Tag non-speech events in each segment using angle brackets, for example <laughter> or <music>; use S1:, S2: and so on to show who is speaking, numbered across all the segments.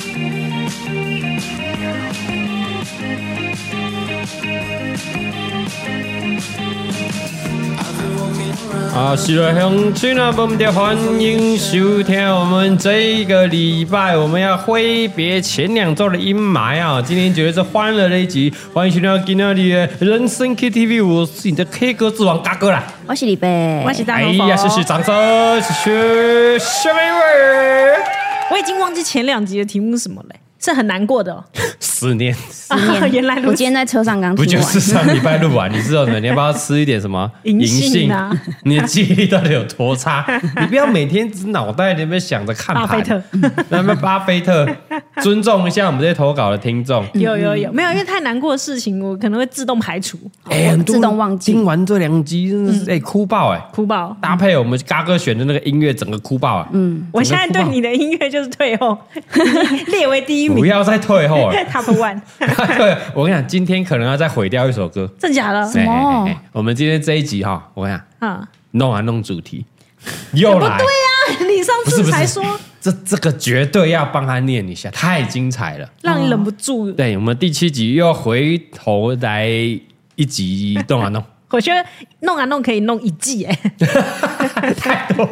S1: Thank you.
S2: 好，喜乐乡亲啊，我们的欢迎收听我们这个礼拜我们要挥别前两周的阴霾啊！今天绝对是欢乐的一集，欢迎收听今天的人生 KTV，我是你的 K 歌之王嘎哥啦，
S3: 我是李贝，
S4: 我是大头。
S2: 哎呀，谢谢掌声，谢谢下面一位，
S4: 我已经忘记前两集的题目是什么嘞。是很难过的、哦，
S2: 思念，
S4: 思 <laughs> 念。啊、原来
S3: 我今天在车上刚
S2: 不就是上礼拜录完？你知道吗？你要不要吃一点什么 <laughs> 银杏啊？<laughs> 你的记忆力到底有多差？你不要每天只脑袋里面想着看盘。巴菲特，那么巴菲特，尊重一下我们这些投稿的听众。
S4: 有有有，没有，因为太难过的事情，我可能会自动排除，
S2: 哎，
S3: 自动忘记。
S2: 听完这两集，真的是哎哭爆哎，
S4: 哭爆。
S2: 搭配我们嘎哥选的那个音乐，整个哭爆啊！
S4: 嗯，我现在对你的音乐就是退后，列为第一名。
S2: 不要再退。<laughs>
S4: Top One，<laughs>
S2: 对，我跟你讲，今天可能要再毁掉一首歌，
S4: 真假的？
S2: 什么？我们今天这一集哈，我跟你讲，
S4: 啊，
S2: 弄啊弄主题，又来，
S4: 对呀，你上次才说，
S2: 这这个绝对要帮他念一下，太精彩了，
S4: 让你忍不住。
S2: 对，我们第七集又要回头来一集动啊弄。
S4: 我觉得弄啊弄可以弄一季哎，<laughs>
S2: 太多，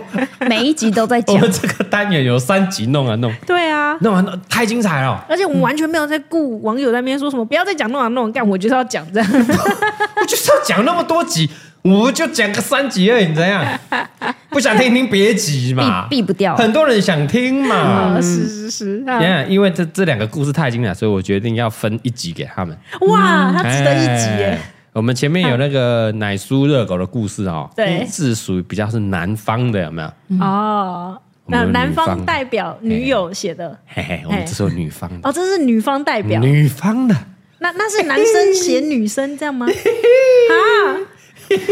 S3: 每一集都在讲。
S2: 我们这个单元有三集弄啊弄，
S4: 对啊，
S2: 弄啊弄太精彩了。
S4: 而且我们完全没有在顾网友在那边说什么，不要再讲弄啊弄，干我就是要讲这样，<laughs>
S2: 我就是要讲那么多集，我就讲个三集而已，你怎样？<laughs> 不想听听别集嘛，
S3: 避不掉。
S2: 很多人想听嘛，
S4: 是是是。
S2: 因为这这两个故事太精彩，所以我决定要分一集给他们。
S4: 哇，他值得一集耶。
S2: 我们前面有那个奶酥热狗的故事哦，
S4: 对，
S2: 是属于比较是南方的，有没有？
S4: 哦，那南方代表女友写的，
S2: 嘿嘿，我们这是有女方的。
S4: 哦，这是女方代表，
S2: 女方的，
S4: 那那是男生写女生这样吗？啊，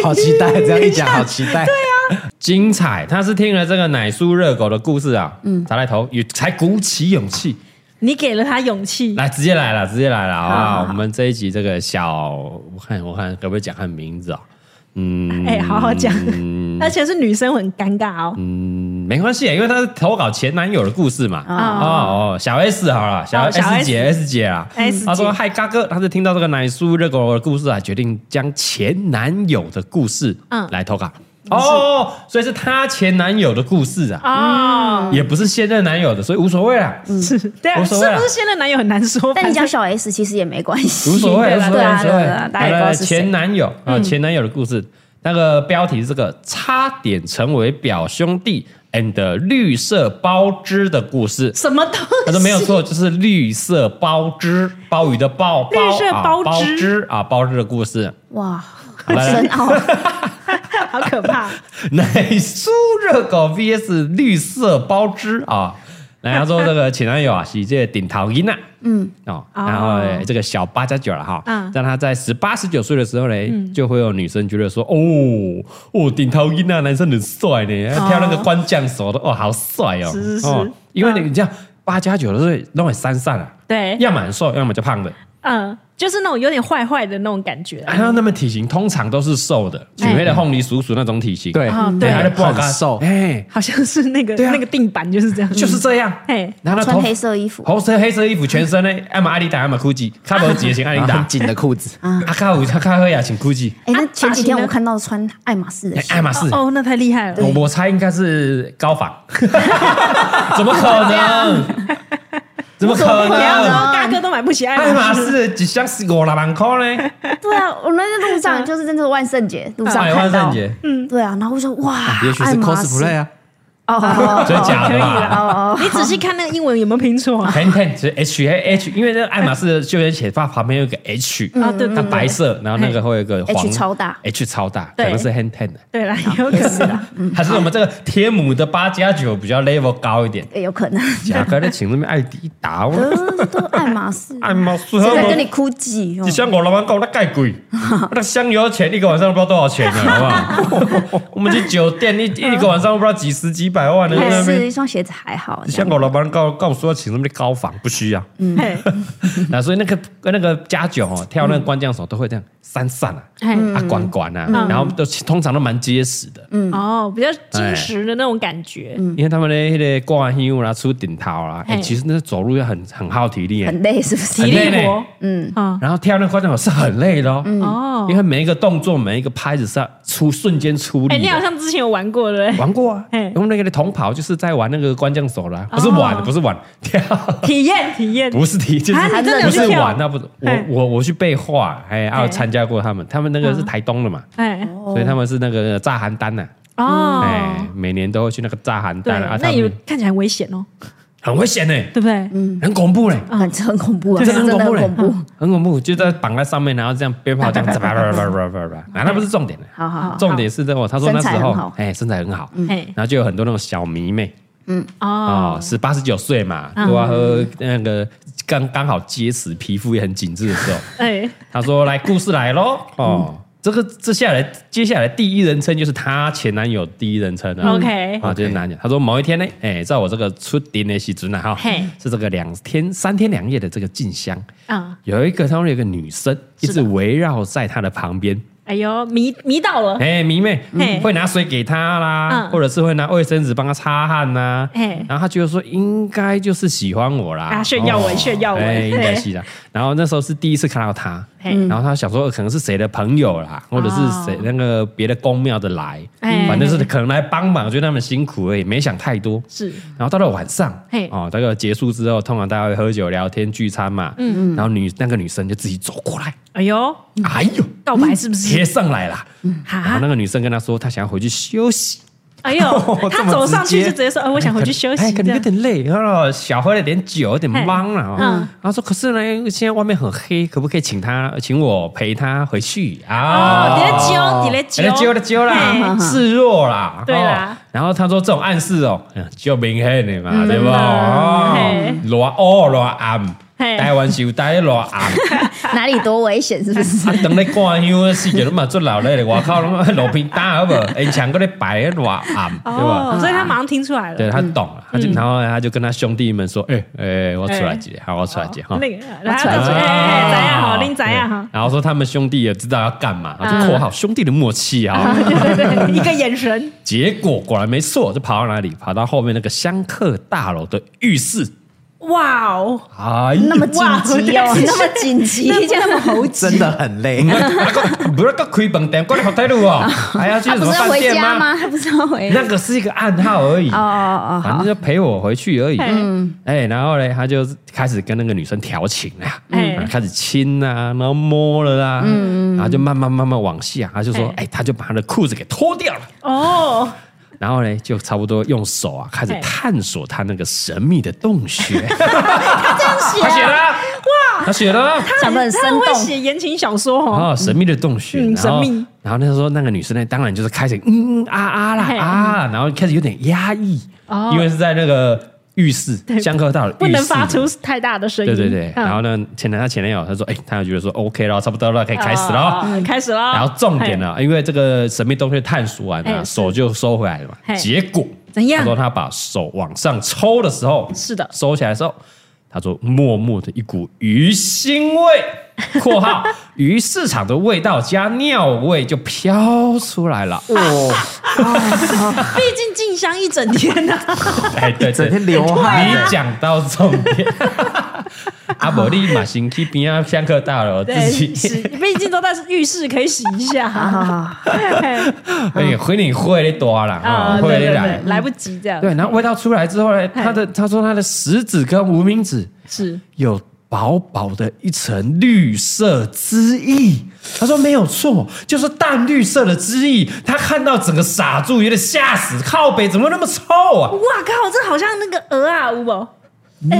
S5: 好期待，这样一讲 <laughs> 好期待，
S4: 对啊，
S2: 精彩，他是听了这个奶酥热狗的故事啊，嗯，才来投，也才鼓起勇气。
S4: 你给了他勇气，来
S2: 直接来了，直接来了啊！我们这一集这个小，我看我看可不可以讲他名字啊？嗯，
S4: 哎，好好讲，而且是女生很尴尬哦。
S2: 嗯，没关系，因为他是投稿前男友的故事嘛。哦哦，小 S 好了，小 S 姐 S 姐啊。她说：“嗨，嘎哥，她是听到这个奶酥热狗的故事啊，决定将前男友的故事嗯来投稿。”哦，所以是她前男友的故事啊，啊，也不是现任男友的，所以无所谓啦。
S4: 是，<laughs> 对啊，是不是现任男友很难说？
S3: 但你叫小 S 其实也没关系，
S2: 无所谓，
S3: 对啊，对啊，大家都是
S2: 前男友啊，前男友的故事，那个标题是这个差点成为表兄弟 and 绿色包汁的故事，
S4: 什么东西？
S2: 他说没有错，就是绿色包汁，鲍鱼的鲍，
S4: 绿色包
S2: 汁啊，包汁的故事。
S3: 哇，好深奥。<laughs>
S4: 好可怕！<laughs>
S2: 奶酥热狗 VS 绿色包汁啊！然后说这个前男友啊，是这个顶桃音呐，嗯。哦，然后这个小八加九了哈，嗯，让他在十八十九岁的时候呢，就会有女生觉得说，哦哦，顶桃音呐，男生很帅呢，跳那个官将手的，哦，好帅哦，
S4: 是是是，
S2: 因为你这样八加九的时候都很三散啊，
S4: 对，
S2: 要么很瘦，要么就胖的，
S4: 嗯。就是那种有点坏坏的那种感觉，
S2: 还有那么体型通常都是瘦的，举黑的凤梨叔叔那种体型，
S5: 对。
S2: 对，他的不好看
S5: 瘦，
S2: 哎，
S4: 好像是那个那个定版就是这样，
S2: 就是这样，
S3: 哎，然后穿黑色衣服，
S2: 红色黑色衣服，全身呢，要么阿迪达，要么 GUCCI，卡不紧型阿迪达，
S5: 很紧的裤子，<laughs>
S2: 啊，卡五卡卡赫亚请 GUCCI，
S3: 哎，那前几天我看到穿爱马仕的，
S2: 爱马仕，
S4: 哦，那太厉害了，
S2: 我我猜应该是高仿，<laughs> 怎么可能？<laughs> 怎么可能？
S4: 大哥都买不起爱马
S2: 仕，几箱是五六万块呢？
S3: 对啊，我们在路上就是真的万圣节路上看到，
S2: 万圣节，
S3: 嗯，对啊，然后我说哇，
S5: 也许是 cosplay 啊，
S3: 哦哦
S2: 真的假的
S4: 可以
S2: 啦？
S4: 啦。
S3: 哦
S4: 你仔细看那个英文有没有拼错啊
S2: ？Ten Ten 是 H H，因为那个爱马仕的休闲鞋它旁边有一个 H，
S4: 啊，对对
S2: 它，白色，然后那个会有一个黄
S3: H 超大
S2: ，H 超大，可能是 Hand Ten 的，
S4: 对啦，有可能。
S2: 还是我们这个天母的八加九比较 level 高一点？
S3: 也有可能，
S2: 价格在请那边爱迪达，我 <laughs>
S3: 都都爱马仕，<laughs>
S2: 爱马仕，
S3: 谁在跟你哭泣？哦
S2: 你香港老板讲那盖贵，<laughs> 那香油钱一个晚上都不知道多少钱呢，好不好？我们去酒店一一个晚上都不知道几十几百万的
S3: 是一双鞋子还好，
S2: 香港老板告告诉我要请什么高仿，不需要。
S4: 嗯。
S2: 那 <laughs> 所以那个那个加九哦，跳那个关将手都会这样散散啊，
S4: 嘿
S2: 啊管管啊，然后都通常都蛮结实的，嗯。
S4: 哦，比较矜持的那种感觉。
S2: 因为他们的那个挂香啦、出顶套啦，哎，其实那走路要很很耗体力，
S3: 很累，是不是？
S4: 体
S2: 很累呢。
S4: 力活，嗯。啊
S2: 然后跳那个关将手是很累的哦，
S4: 哦。
S2: 因，为每一个动作、每一个拍子是要出瞬间出
S4: 哎，
S2: 力哎。
S4: 你好像之前有玩过对不对？
S2: 玩过啊。
S4: 嘿，
S2: 用那个的同跑就是在玩那个关将手啦，不是玩，不是玩。跳，
S4: 体验体验，
S2: 不是体，就是
S4: 啊你真的有
S2: 不是玩，那不是。我我我去背画，哎，还有参加过他们，他们那个是台东的嘛，
S4: 哎。
S2: 所以他们是那个炸邯郸呐，
S4: 哦，
S2: 哎，每年都会去那个炸邯
S4: 对
S2: 郸啊，，他
S4: 那也
S2: 们
S4: 看起来很危险哦，
S2: 很危险呢，
S4: 对不对？嗯。
S2: 很恐怖嘞，
S3: 很很恐怖啊，
S2: 真的很恐怖嘞
S3: 很恐怖。，
S2: 很恐怖，就在绑在上面，然后这样鞭炮这样，叭叭叭叭叭叭叭，啊，那不是重点的，
S3: 好好好，
S2: 重点是这个，他说那时候
S3: 身材很好，
S2: 哎，身材很好，
S4: 哎
S2: 然后就有很多那种小迷妹。
S4: 哦。
S2: 哦，，是八十九岁嘛，对啊，和那个刚刚好结实，皮肤也很紧致的时候，<laughs>
S4: 哎，
S2: 他说：“来，故事来喽！哦，这个这下来，接下来第一人称就是她前男友第一人称了。
S4: OK
S2: 啊，就是男的。他说某一天呢，哎，在我这个出庭的时阵呢，哈
S4: 嘿，
S2: 是这个两天三天两夜的这个进香，
S4: 啊，
S2: 有一个他说有一个女生一直围绕在他的旁边。”
S4: 哎呦，迷迷到了，
S2: 哎，迷妹
S4: 嗯
S2: 会拿水给他啦，
S4: 嗯。
S2: 或者是会拿卫生纸帮他擦汗呐。
S4: 哎
S2: 然后他觉得说应该就是喜欢我啦，
S4: 啊炫耀文炫耀文。
S2: 哎，应该
S4: 嘿。
S2: 是啦。然后那时候是第一次看到他，
S4: 嘿
S2: 然后他想说可能是谁的朋友啦，或者是谁那个别的公庙的来，
S4: 哎
S2: 反正是可能来帮忙，觉得他们辛苦而已，没想太多。
S4: 是。
S2: 然后到了晚上，哦，大概结束之后，通常大家会喝酒聊天聚餐嘛，嗯。嗯，然后女那个女生就自己走过来，
S4: 哎呦，
S2: 哎呦，
S4: 告白是不是？
S2: 贴上来啦。然
S4: 后
S2: 那，个女生跟他说，她想要回去休息，
S4: 哎呦，<laughs> 他走上去就直接说，呃，我想回去休
S2: 哎，
S4: 息，
S2: 可能有点累，然后小喝了点酒，有点懵了。然后说，可是呢，现在外面很黑，可不可以请他，请我陪他回去？
S4: 哦，
S2: 啊？
S4: 你在揪，你在
S2: 哎
S4: 揪，
S2: 揪了揪啦，
S4: 嘿。<laughs>
S2: 示弱啦，
S4: 对啦。
S2: 哦。然后他说这种暗示哦，嗯就明显的嘛，对不？
S4: 嘿。
S2: 哦，偌乌偌暗，
S4: 嘿。
S2: 台湾是有台偌暗。<laughs> <laughs>
S3: 哪里多危险，是不是？<laughs>
S2: 啊，等你挂香的时阵，都嘛做老咧，外口拢路边打好不好？因墙嗰咧摆偌暗，对吧？
S4: 哦，所以他马上听出来了，
S2: 对他懂了，他就然后他就跟他兄弟们说：“哎哎，我出来接，好，我出来接哈。”
S4: 那个，然后他就说，哎哎，怎样好，林怎样哈？
S2: 然后说他们兄弟也知道要干嘛，就括号兄弟的默契啊。
S4: 对对对，一个眼神，<laughs>
S2: 结果果然没错，就跑到哪里？跑到后面那个香客大楼的浴室。
S4: 哇哦，
S2: 哎
S3: 那么紧急哦，那么紧急，这么猴急，
S5: 真的很累。<laughs>
S2: 不是个开饭店，过来好态度哦，还要去什
S3: 么回
S2: 饭店吗？
S3: 家吗？他不是要回？
S2: 那个是一个暗号而已。
S3: 哦哦哦，
S2: 反正，就陪我回去而已。
S4: 嗯
S2: 哎，然后呢，他就开始跟那个女生调情啦，
S4: 哎
S2: 嗯开始亲啊，然后摸了啦，然后就慢慢慢慢往下，他就说，哎，他就把他的裤子给脱掉了，
S4: 哦，
S2: 然后呢，就差不多用手啊开始
S4: 哎
S2: 探索他那个神秘的洞穴。<laughs> 他这样写，他写了，哇，他写了。
S3: 讲得很生
S4: 他
S3: 会，
S4: 写言情小说哦，
S2: 哦，神秘的洞穴，
S4: 嗯
S2: 然后
S4: 神秘。
S2: 然后那时候那个女生呢，当然就是开始嗯嗯啊啊啦啊，然后开始有点压抑，
S4: 哦。
S2: 因为是在那个浴室香客大楼
S4: 不能发出太大的声音，
S2: 对对对，
S4: 嗯。
S2: 然后呢，前男他前男友他说，哎，他就觉得说 OK 了，差不多了，可以开始了。
S4: 嗯，开始了，<laughs>
S2: 然后重点呢，因为这个神秘洞穴探索完了，手就收回来了嘛。
S4: 嘿。
S2: 结果
S4: 怎样？
S2: 他说他把手往上抽的时候，
S4: 是的。
S2: 收起来的时候，他说默默的一股鱼腥味（ <laughs> 括号鱼市场的味道加尿味）就飘出来了。
S5: 哦，<laughs>
S4: 毕竟静香一整天呢，<laughs>
S2: 哎，对对，
S5: 整天流汗。
S2: 你讲到重点。阿伯利马行去边啊，香客大楼自，己。
S4: 洗，毕竟都在浴室可以洗一下，
S2: 哎，回你会的多了
S4: 啊，
S2: 会的
S4: 来，。来不及这样，
S2: 对，然后味道出来之后呢，他的他说他的食指跟无名指
S4: 是。
S2: 有薄薄的一层绿色汁液。他说没有错，就是淡绿色的汁液。他看到整个傻住，有点吓死。靠北怎么那么臭啊？
S4: 哇靠，这好像那个鹅啊，有？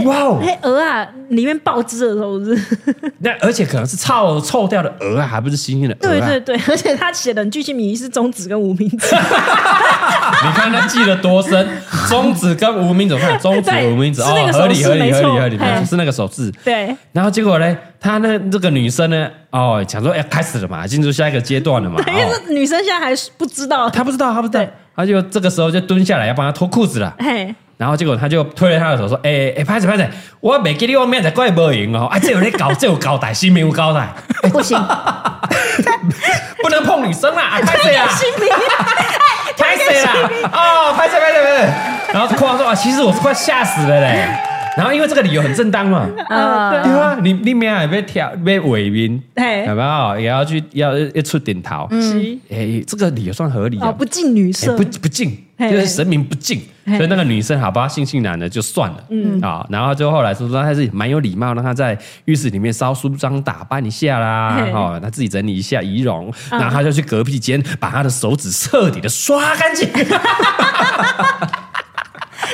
S2: 哇哦！
S4: 哎，鹅啊，里面爆汁的时候是，<laughs>
S2: 那而且可能是臭臭掉的鹅啊，还不是新鲜的鹅啊。
S4: 对对对，而且他写的巨细靡遗是中指跟无名指。<laughs>
S2: 你看他记得多深，中指跟无名指，看中指无名指哦，合理合理合理合理，是那个手势。
S4: 对。
S2: 然后结果呢，他那这个女生呢，哦，想说哎，开始了嘛，进入下一个阶段了嘛。<laughs>
S4: 因为女生现在还不知道，
S2: 她不知道，她不知道，她就这个时候就蹲下来要帮她脱裤子了。嘿。然后结果他就推了他的手说：“哎哎，拍子拍子，我没给你我面子，怪不赢哦！啊，这有点搞，这有高代，新民有高代，<laughs>
S3: 不行，<laughs>
S2: 不能碰女生啦！拍谁啊？<laughs> 拍谁啦？哦，拍谁拍谁拍谁？然后夸说啊，其实我是快吓死了嘞。然后因为这个理由很正当嘛，啊，对啊，你你明还被挑被伪名，对，有没有？也要去要一出点头，嗯，哎，这个理由算合理啊，
S4: 不近女色，
S2: 不不近，就是神明不敬。”所以那个女生好吧，悻悻然的就算了，嗯。啊，然后就后来说说她是蛮有礼貌，让她在浴室里面稍梳妆打扮一下啦，哦，她自己整理一下仪容，然后她就去隔壁间把她的手指彻底的刷干净。<laughs>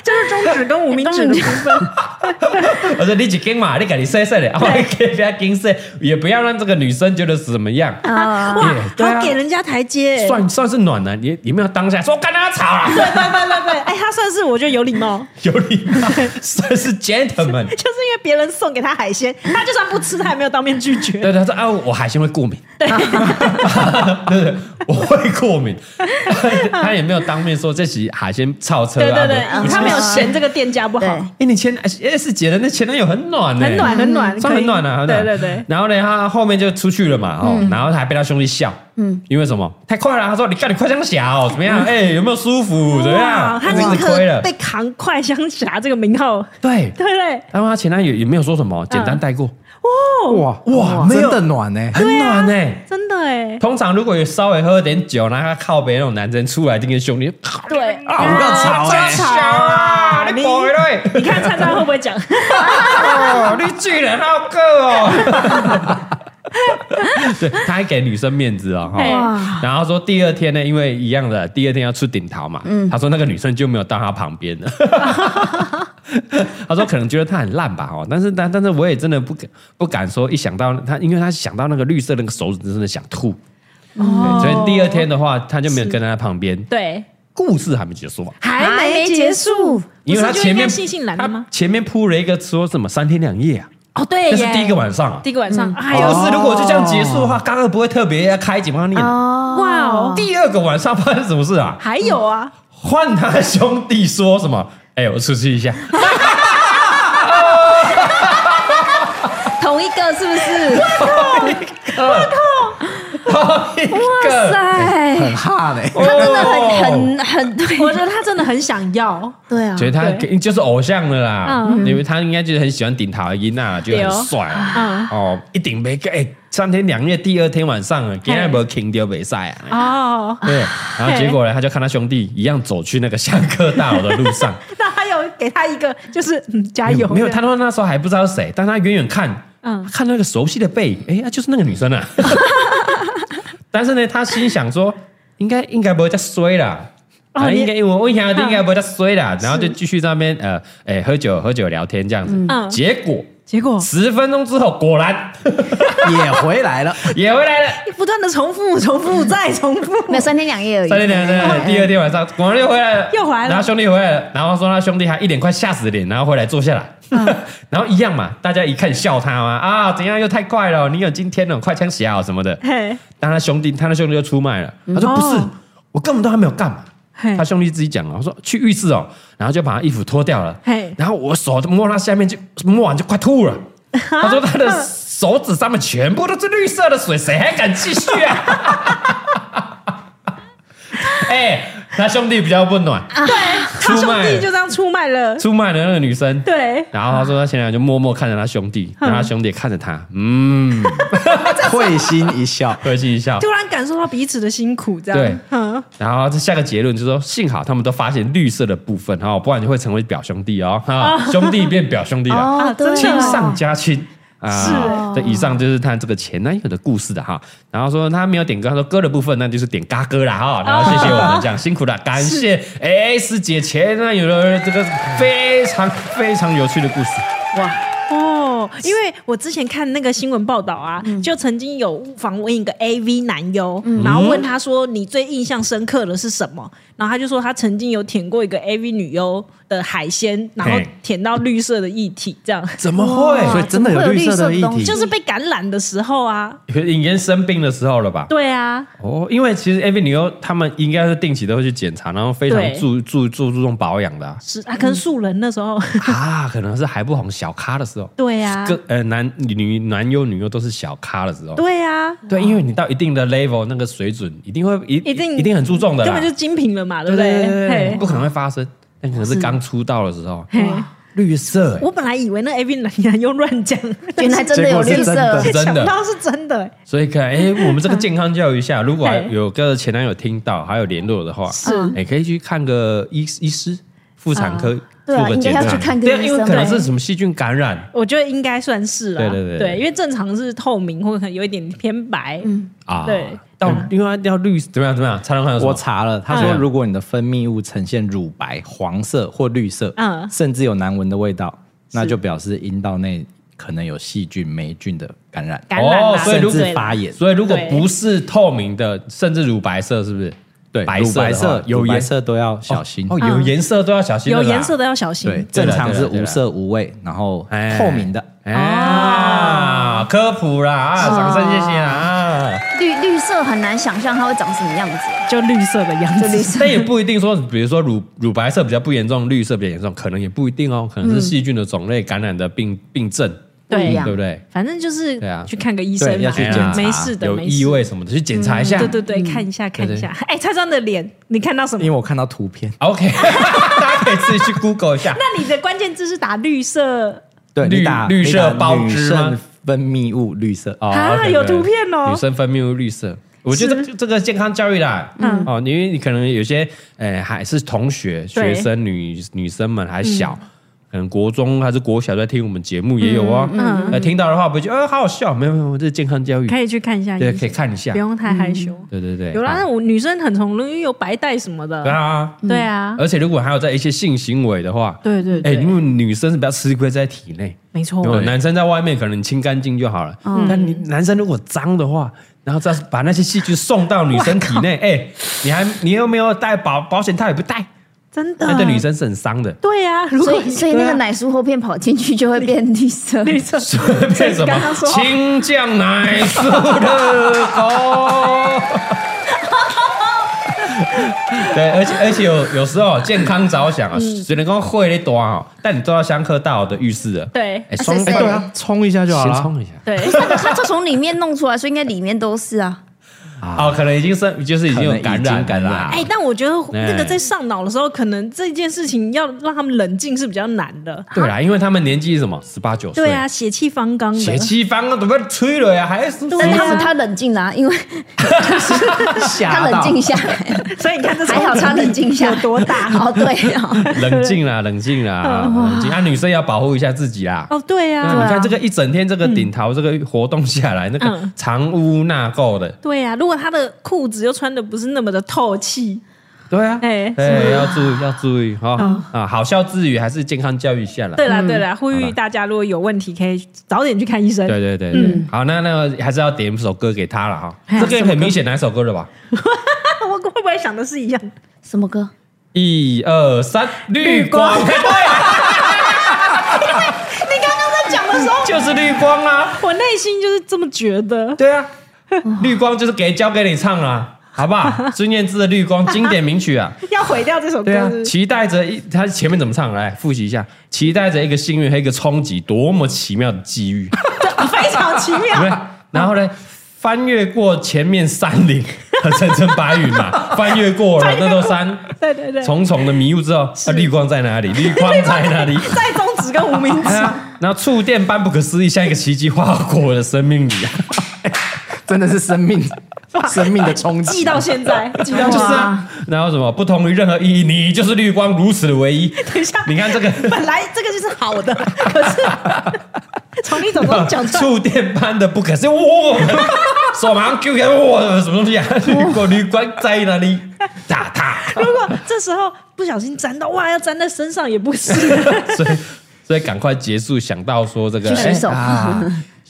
S4: 就是中指跟无名指的部分。<laughs> <laughs>
S2: 我说你几根嘛，你赶紧塞塞的，<laughs> 我给不要跟塞，也不要让这个女生觉得是怎么样。
S4: 啊哇，好给人家台阶，
S2: 算算是暖男。你你没有当下说跟他吵啊？
S4: 对对对对对，哎，他算是我觉得有礼貌，<laughs>
S2: 有礼貌，算是 gentleman。
S4: 就是因为别人送给他海鲜，他就算不吃，他也没有当面拒绝。
S2: 对，他说啊，我海鲜会过敏。对，对，我会过敏。他也没有当面说这是海鲜超车啊。
S4: 对对对，他没有嫌这个店家不好。哎，
S2: 你前 S 姐的那前男友很暖呢，
S4: 很暖很暖，
S2: 算很暖的。
S4: 对对对。
S2: 然后呢，他后面就出去了嘛，哦，然后还被他兄弟笑，嗯，因为什么？太快了。他说：“你看你快枪侠哦怎么样？<laughs> 哎，有没有舒服？怎么样？”
S4: 他立刻被扛快枪侠这个名号。
S2: 对
S4: 对对。
S2: 然后他前男友也没有说什么，简单带过。
S5: 哇哇哇！真的暖呢，
S2: 很暖呢，
S4: 真的哎。
S2: 通常如果有稍微喝点酒，然后靠北那种男生出来，跟兄弟
S4: 对
S5: 啊，不要吵哎，
S2: 吵啊！你
S4: 你看灿灿会不会讲？
S2: 哦，你巨人好个哦。<laughs> 对，他还给女生面子哦，然后说第二天呢，因为一样的，第二天要出顶桃嘛，他说那个女生就没有到他旁边了。<laughs> <laughs> 他说可能觉得他很烂吧，哦，但是但但是我也真的不敢不敢说，一想到他，因为他想到那个绿色那个手指，真的想吐。所以第二天的话，他就没有跟在他旁边。
S4: 对，
S2: 故事还没结束，
S4: 还没结束，
S2: 因为他前面
S4: 悻悻然的吗？
S2: 前面铺了一个说什么三天两夜啊。
S4: 哦，对，
S2: 这是第一个晚上，
S4: 第一个晚上。
S2: 哎，不是，如果就这样结束的话，刚刚不会特别要开警方念。
S4: 哇哦，
S2: 第二个晚上发生什么事啊？
S4: 还有啊，
S2: 换他兄弟说什么？哎，我出去一下。<laughs>
S3: 同一个是不是？<laughs> <laughs>
S2: 哇
S4: 塞，
S5: 很哈嘞，
S3: 他真的很很很，对，
S4: 我觉得他真的很想要，
S3: 对啊，
S2: 所以他就是偶像了啦，因为他应该就是很喜欢顶桃音呐，就很帅啊，哦，一顶没个，哎，三天两夜，第二天晚上，今天没有听到比赛啊，哦，对，然后结果呢，他就看他兄弟一样走去那个香客大楼的路上，<laughs>
S4: 那他有给他一个就是加油，
S2: 没有，他说那时候还不知道是谁，但他远远看。嗯，看那个熟悉的背影，哎，那就是那个女生啊。<laughs> 但是呢，他心想说，<laughs> 应该应该不会再衰了，啊，应该我问一下，应该不会再衰了，然后就继续在那边呃，哎，喝酒喝酒聊天这样子。嗯，结果
S4: 结果
S2: 十分钟之后，果然 <laughs>
S5: 也回来了，<laughs>
S2: 也回来了，
S4: 不断的重复重复再重复，
S3: 没有三天两夜而已。
S2: 三天两夜，第二天晚上果然又回来了，
S4: 又回来了，
S2: 然后兄弟回来了，然后说他兄弟还一脸快吓死的脸，然后回来坐下来。<laughs> 然后一样嘛，大家一看笑他嘛啊，怎样又太快了？你有今天了，快枪侠什么的。但他兄弟，他的兄弟就出卖了。他说不是，我根本都还没有干嘛。他兄弟自己讲了，我说去浴室哦，然后就把他衣服脱掉了。然后我手摸他下面就摸完就快吐了。<laughs> 他说他的手指上面全部都是绿色的水，谁还敢继续啊？<laughs> 哎。他兄弟比较温暖，
S4: 对，他兄弟就这样出卖了，
S2: 出卖了那个女生，
S4: 对。
S2: 然后他说他现在就默默看着他兄弟，然后他兄弟看着他，嗯，<laughs>
S5: 会心一笑，<laughs>
S2: 会心一笑，
S4: 突然感受到彼此的辛苦，这样。
S2: 对，然后下个结论就是说，幸好他们都发现绿色的部分，哈，不然就会成为表兄弟哦，哈，兄弟变表兄弟了，亲上加亲。啊。
S4: 是
S2: 这以上就是他这个前男友的故事的哈。然后说他没有点歌，他说歌的部分那就是点嘎歌啦哈。然后谢谢我们这样辛苦了，感谢 <laughs> S 姐前男友的这个非常非常有趣的故事。
S4: 哇哦，因为我之前看那个新闻报道啊，就曾经有访问一个 AV 男优，然后问他说：“你最印象深刻的是什么？”然后他就说他曾经有舔过一个 AV 女优的海鲜，然后舔到绿色的液体，这样。
S2: 怎么会？
S5: 所以真的有绿色的液体，
S4: 就是被感染的时候啊，
S2: 引言生病的时候了吧？
S4: 对啊，
S2: 哦，因为其实 AV 女优他们应该是定期都会去检查，然后非常注注注注重保养的。
S4: 是啊，可能素人那时候。
S2: 啊，可能是还不红小咖的时候。
S4: 对啊，
S2: 个呃男女男优女优都是小咖的时候。
S4: 对啊，
S2: 对，因为你到一定的 level 那个水准，一定会一
S4: 一定
S2: 一定很注重的，
S4: 根本就精品了嘛，对不对？
S2: 不可能会发生，但可能是刚出道的时候。
S5: 绿色，
S4: 我本来以为那 AV 男优用乱讲，
S3: 原来真的有绿色，
S2: 真的，
S4: 到是真的。
S2: 所以看，哎，我们这个健康教育下，如果有个前男友听到还有联络的话，
S4: 是，
S2: 哎，可以去看个医医师，妇产科
S3: 做个检查，
S2: 对，因为可能是什么细菌感染，
S4: 我觉得应该算是了。
S2: 对对对，
S4: 对，因为正常是透明或者可能有一点偏白，嗯。
S2: 啊，
S4: 对。
S2: 到因为要绿怎么样怎么样才能看？
S5: 我查了，他说如果你的分泌物呈现乳白、黄色或绿色，嗯，甚至有难闻的味道，那就表示阴道内可能有细菌、霉菌的感染，
S4: 感染
S5: 甚至发炎。
S2: 所以如果不是透明的，甚至乳白色，是不是？
S5: 对，
S2: 白色
S5: 有颜色都要小心
S2: 哦，有颜色都要小心，
S4: 有颜色都要小心。
S5: 对，正常是无色无味，然后透明的。
S2: 啊，科普啦啊，掌声谢谢啊。
S3: 绿绿色很难想象它会长什么样子，
S4: 就绿色的样子。
S2: 但也不一定说，比如说乳乳白色比较不严重，绿色比较严重，可能也不一定哦，可能是细菌的种类感染的病病症。
S4: 对，
S2: 对不对？
S4: 反正就是去看个医生，
S5: 要去检查，
S4: 没事的，
S2: 有异味什么的去检查一下。
S4: 对对对，看一下看一下。哎，蔡庄的脸，你看到什么？
S5: 因为我看到图片。
S2: OK，<laughs> 大家可以自己去 Google 一下。<laughs>
S4: 那你的关键字是打绿色，
S5: 对，
S2: 绿绿色包汁吗？
S5: 分泌物绿色。
S4: 啊，有图片哦。
S2: 女生分泌物绿色，我觉得这个健康教育啦，嗯。哦，因为你可能有些诶还是同学、学生、女女生们还小。可能国中还是国小在听我们节目也有啊，呃，听到的话不会觉得呃好好笑，没有没有，这是健康教育，
S4: 可以去看一下，
S2: 对，可以看一下，
S4: 不用太害羞，
S2: 对对对，
S4: 有啦，那我女生很从容，因为有白带什么的，
S2: 对啊，
S4: 对啊，
S2: 而且如果还有在一些性行为的话，
S4: 对对，
S2: 哎，因为女生是比较吃亏在体内，
S4: 没错，
S2: 男生在外面可能清干净就好了，但你男生如果脏的话，然后再把那些细菌送到女生体内，哎，你还你又没有带保保险套也不带。
S4: 真的，
S2: 那对女生是很伤的。
S4: 对呀，
S3: 所以所以那个奶酥后片跑进去就会变绿色，
S4: 绿色
S2: 变什么？青酱奶酥的狗。<laughs> 对，而且而且有有时候健康着想啊，只能够会的多啊，但你都要香客大好的浴室的。
S4: 对，
S2: 冲对啊，冲一下就好了，冲一下。<laughs>
S3: 对，它它就从里面弄出来，所以应该里面都是啊。
S2: 哦，可能已经生，就是已经有感染感染。
S4: 哎，但我觉得那个在上脑的时候，可能这件事情要让他们冷静是比较难的。
S2: 对啦，因为他们年纪是什么，十八九岁。
S4: 对啊，血气方刚的。
S2: 血气方刚，怎么吹了呀？还是？
S3: 但他们他冷静啦，因为 <laughs> 他冷静下来，<laughs>
S4: 所以你看这
S3: 还好，他冷静下有
S4: 多大？<laughs>
S3: 哦，对，
S2: 冷静啦，冷静啦，冷静。啊，女生要保护一下自己啦。
S4: 哦，对呀。
S2: 你看这个一整天这个顶桃这个活动下来，那个藏污纳垢的。
S4: 对呀，如果他的裤子又穿的不是那么的透气，
S2: 对啊，哎，要注意，要注意哈啊！好笑之余，还是健康教育下来。
S4: 对啦，对啦，呼吁大家如果有问题，可以早点去看医生。
S2: 对对对对，好，那那个还是要点一首歌给他了哈。这个很明显哪首歌了吧？<laughs>
S4: 我会不会想的是一样？
S3: 什么歌？
S2: 一二三，绿光。对，<laughs>
S4: 你刚刚在讲的时候
S2: 就是绿光啊！
S4: 我内心就是这么觉得。
S2: 对啊。<laughs> 绿光就是给交给你唱啊，好不好？<laughs> 孙燕姿的《绿光》经典名曲啊，<laughs>
S4: 要毁掉这首歌。
S2: 对啊，期待着一，他前面怎么唱？来复习一下，期待着一个幸运和一个冲击，多么奇妙的际遇，
S4: 非常奇妙。
S2: 然后呢，翻越过前面山岭和层层白云嘛，翻越过了那座山，对对对，重重的迷雾之后，啊绿光在哪里？绿光在哪里？
S4: 在中指跟无名指。
S2: 然后触电般不可思议，像一个奇迹划过我的生命里啊。
S5: 真的是生命，<laughs> 生命的冲击，
S4: 记到现在，记到
S2: 就是啊。然后什么不同于任何意义，你就是绿光，如此的唯一。
S4: 等一下，
S2: 你看这个，
S4: 本来这个就是好的，可是从你嘴中讲出
S2: 触电般的不可思议，哇！手马上揪起来，哇！什么东西啊？如果绿光在哪里？打他！
S4: 如果这时候不小心沾到，哇！要沾在身上也不是。<laughs>
S2: 所以，所以赶快结束，想到说这个。
S3: 洗手。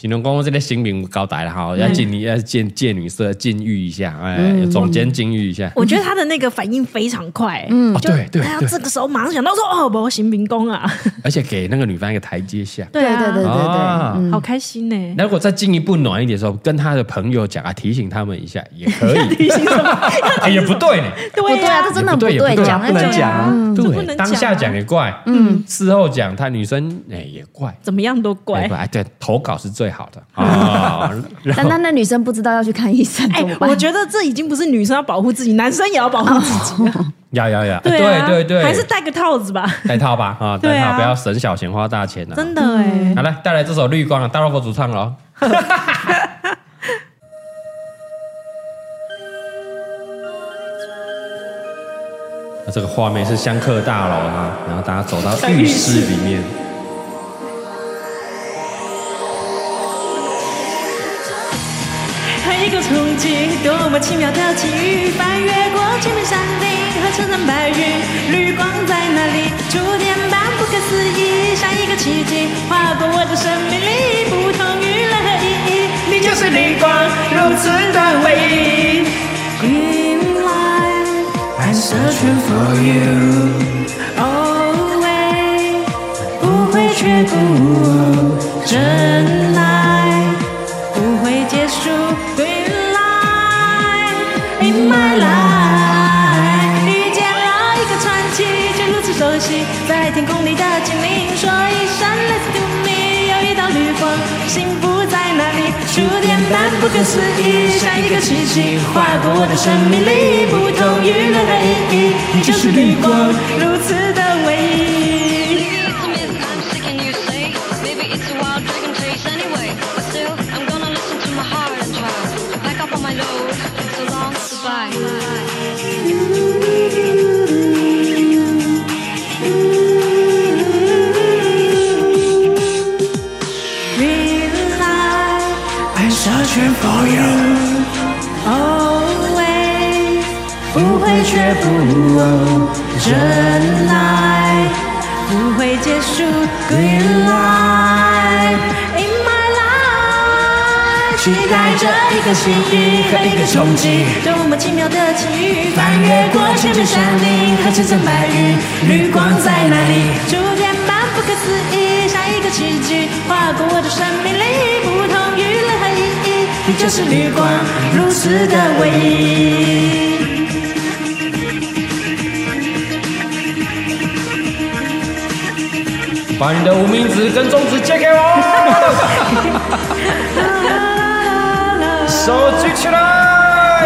S2: 形容公公这边新名高台了哈，要进你要见见女色禁欲一下，哎，总监禁欲一下。
S4: 我觉得他的那个反应非常快，
S2: 嗯，对对，
S4: 他这个时候马上想到说，哦，不，行民工啊，
S2: 而且给那个女方一个台阶下，
S4: 对对对对对，好开心呢。
S2: 那如果再进一步暖一点的时候，跟他的朋友讲啊，提醒他们一下也可以。<laughs>
S4: 提醒什么？<laughs>
S2: 哎，也不对呢，
S3: 不对啊，这真的不对，讲
S5: 不能讲，
S2: 对，当下讲也怪，嗯，事后讲他女生哎也怪，
S4: 怎么样都怪，
S2: 哎，对，投稿是最好的啊。
S3: 啊！<laughs> 但那那女生不知道要去看医生，哎，
S4: 我觉得这已经不是女生要保护自己，男生也要保护自己。
S2: 要要要，对对对，
S4: 还是戴个套子吧，
S2: 戴套吧啊，戴套不要省小钱花大钱了。
S4: 真的哎，
S2: 好来带来这首《绿光》，大老婆主唱了。<laughs> 那这个画面是香客大楼啊，然后大家走到浴室里面。
S4: 一个冲击，多么奇妙的际遇！翻越过千片山顶和层层白云，绿光在哪里？触电般不可思议，像一个奇迹，划过我的生命里，不同于任何意义。你就是绿光，如此的唯一。Green light, I'm searching for you. Always，不会却步，真爱在天空里的精灵说一声 Listen to me，有一道绿光，幸福在哪里？触电般不可思议，像一个奇迹，划过我的生命里，不同于任何意义，你就是绿光，如此的却不真爱不会结束。Green light in my life，期待着一个幸运和一个冲击，多么奇妙的际遇！翻越过千片山岭和层层白云，绿光在哪里？触电般不可思议，像一个奇迹，划过我的生命里，不同于任何意义，你就是绿光，如此的唯一。
S2: 把你的无名指跟中指借给我，<laughs> 手举起来，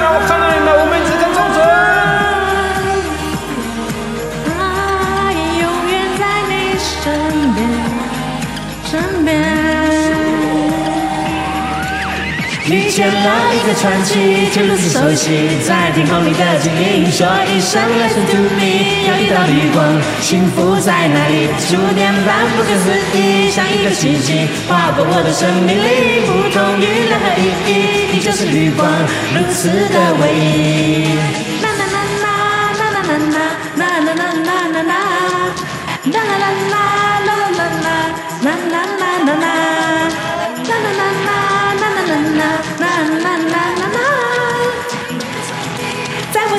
S2: 让我看到你的无名指跟
S4: 遇见了一个传奇，却如此熟悉，在天空里的精灵说一声 Listen to me，有一道绿光，幸福在哪里？触电般不可思议，像一个奇迹，划过我的生命里，不同于任何意义，你就是绿光，如此的唯一。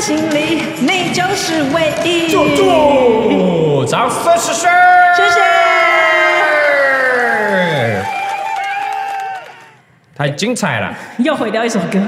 S4: 心里，你就是唯一。
S2: 祝祝，掌声谢谢，
S4: 谢谢。
S2: 太精彩了！
S4: 又毁掉一首歌。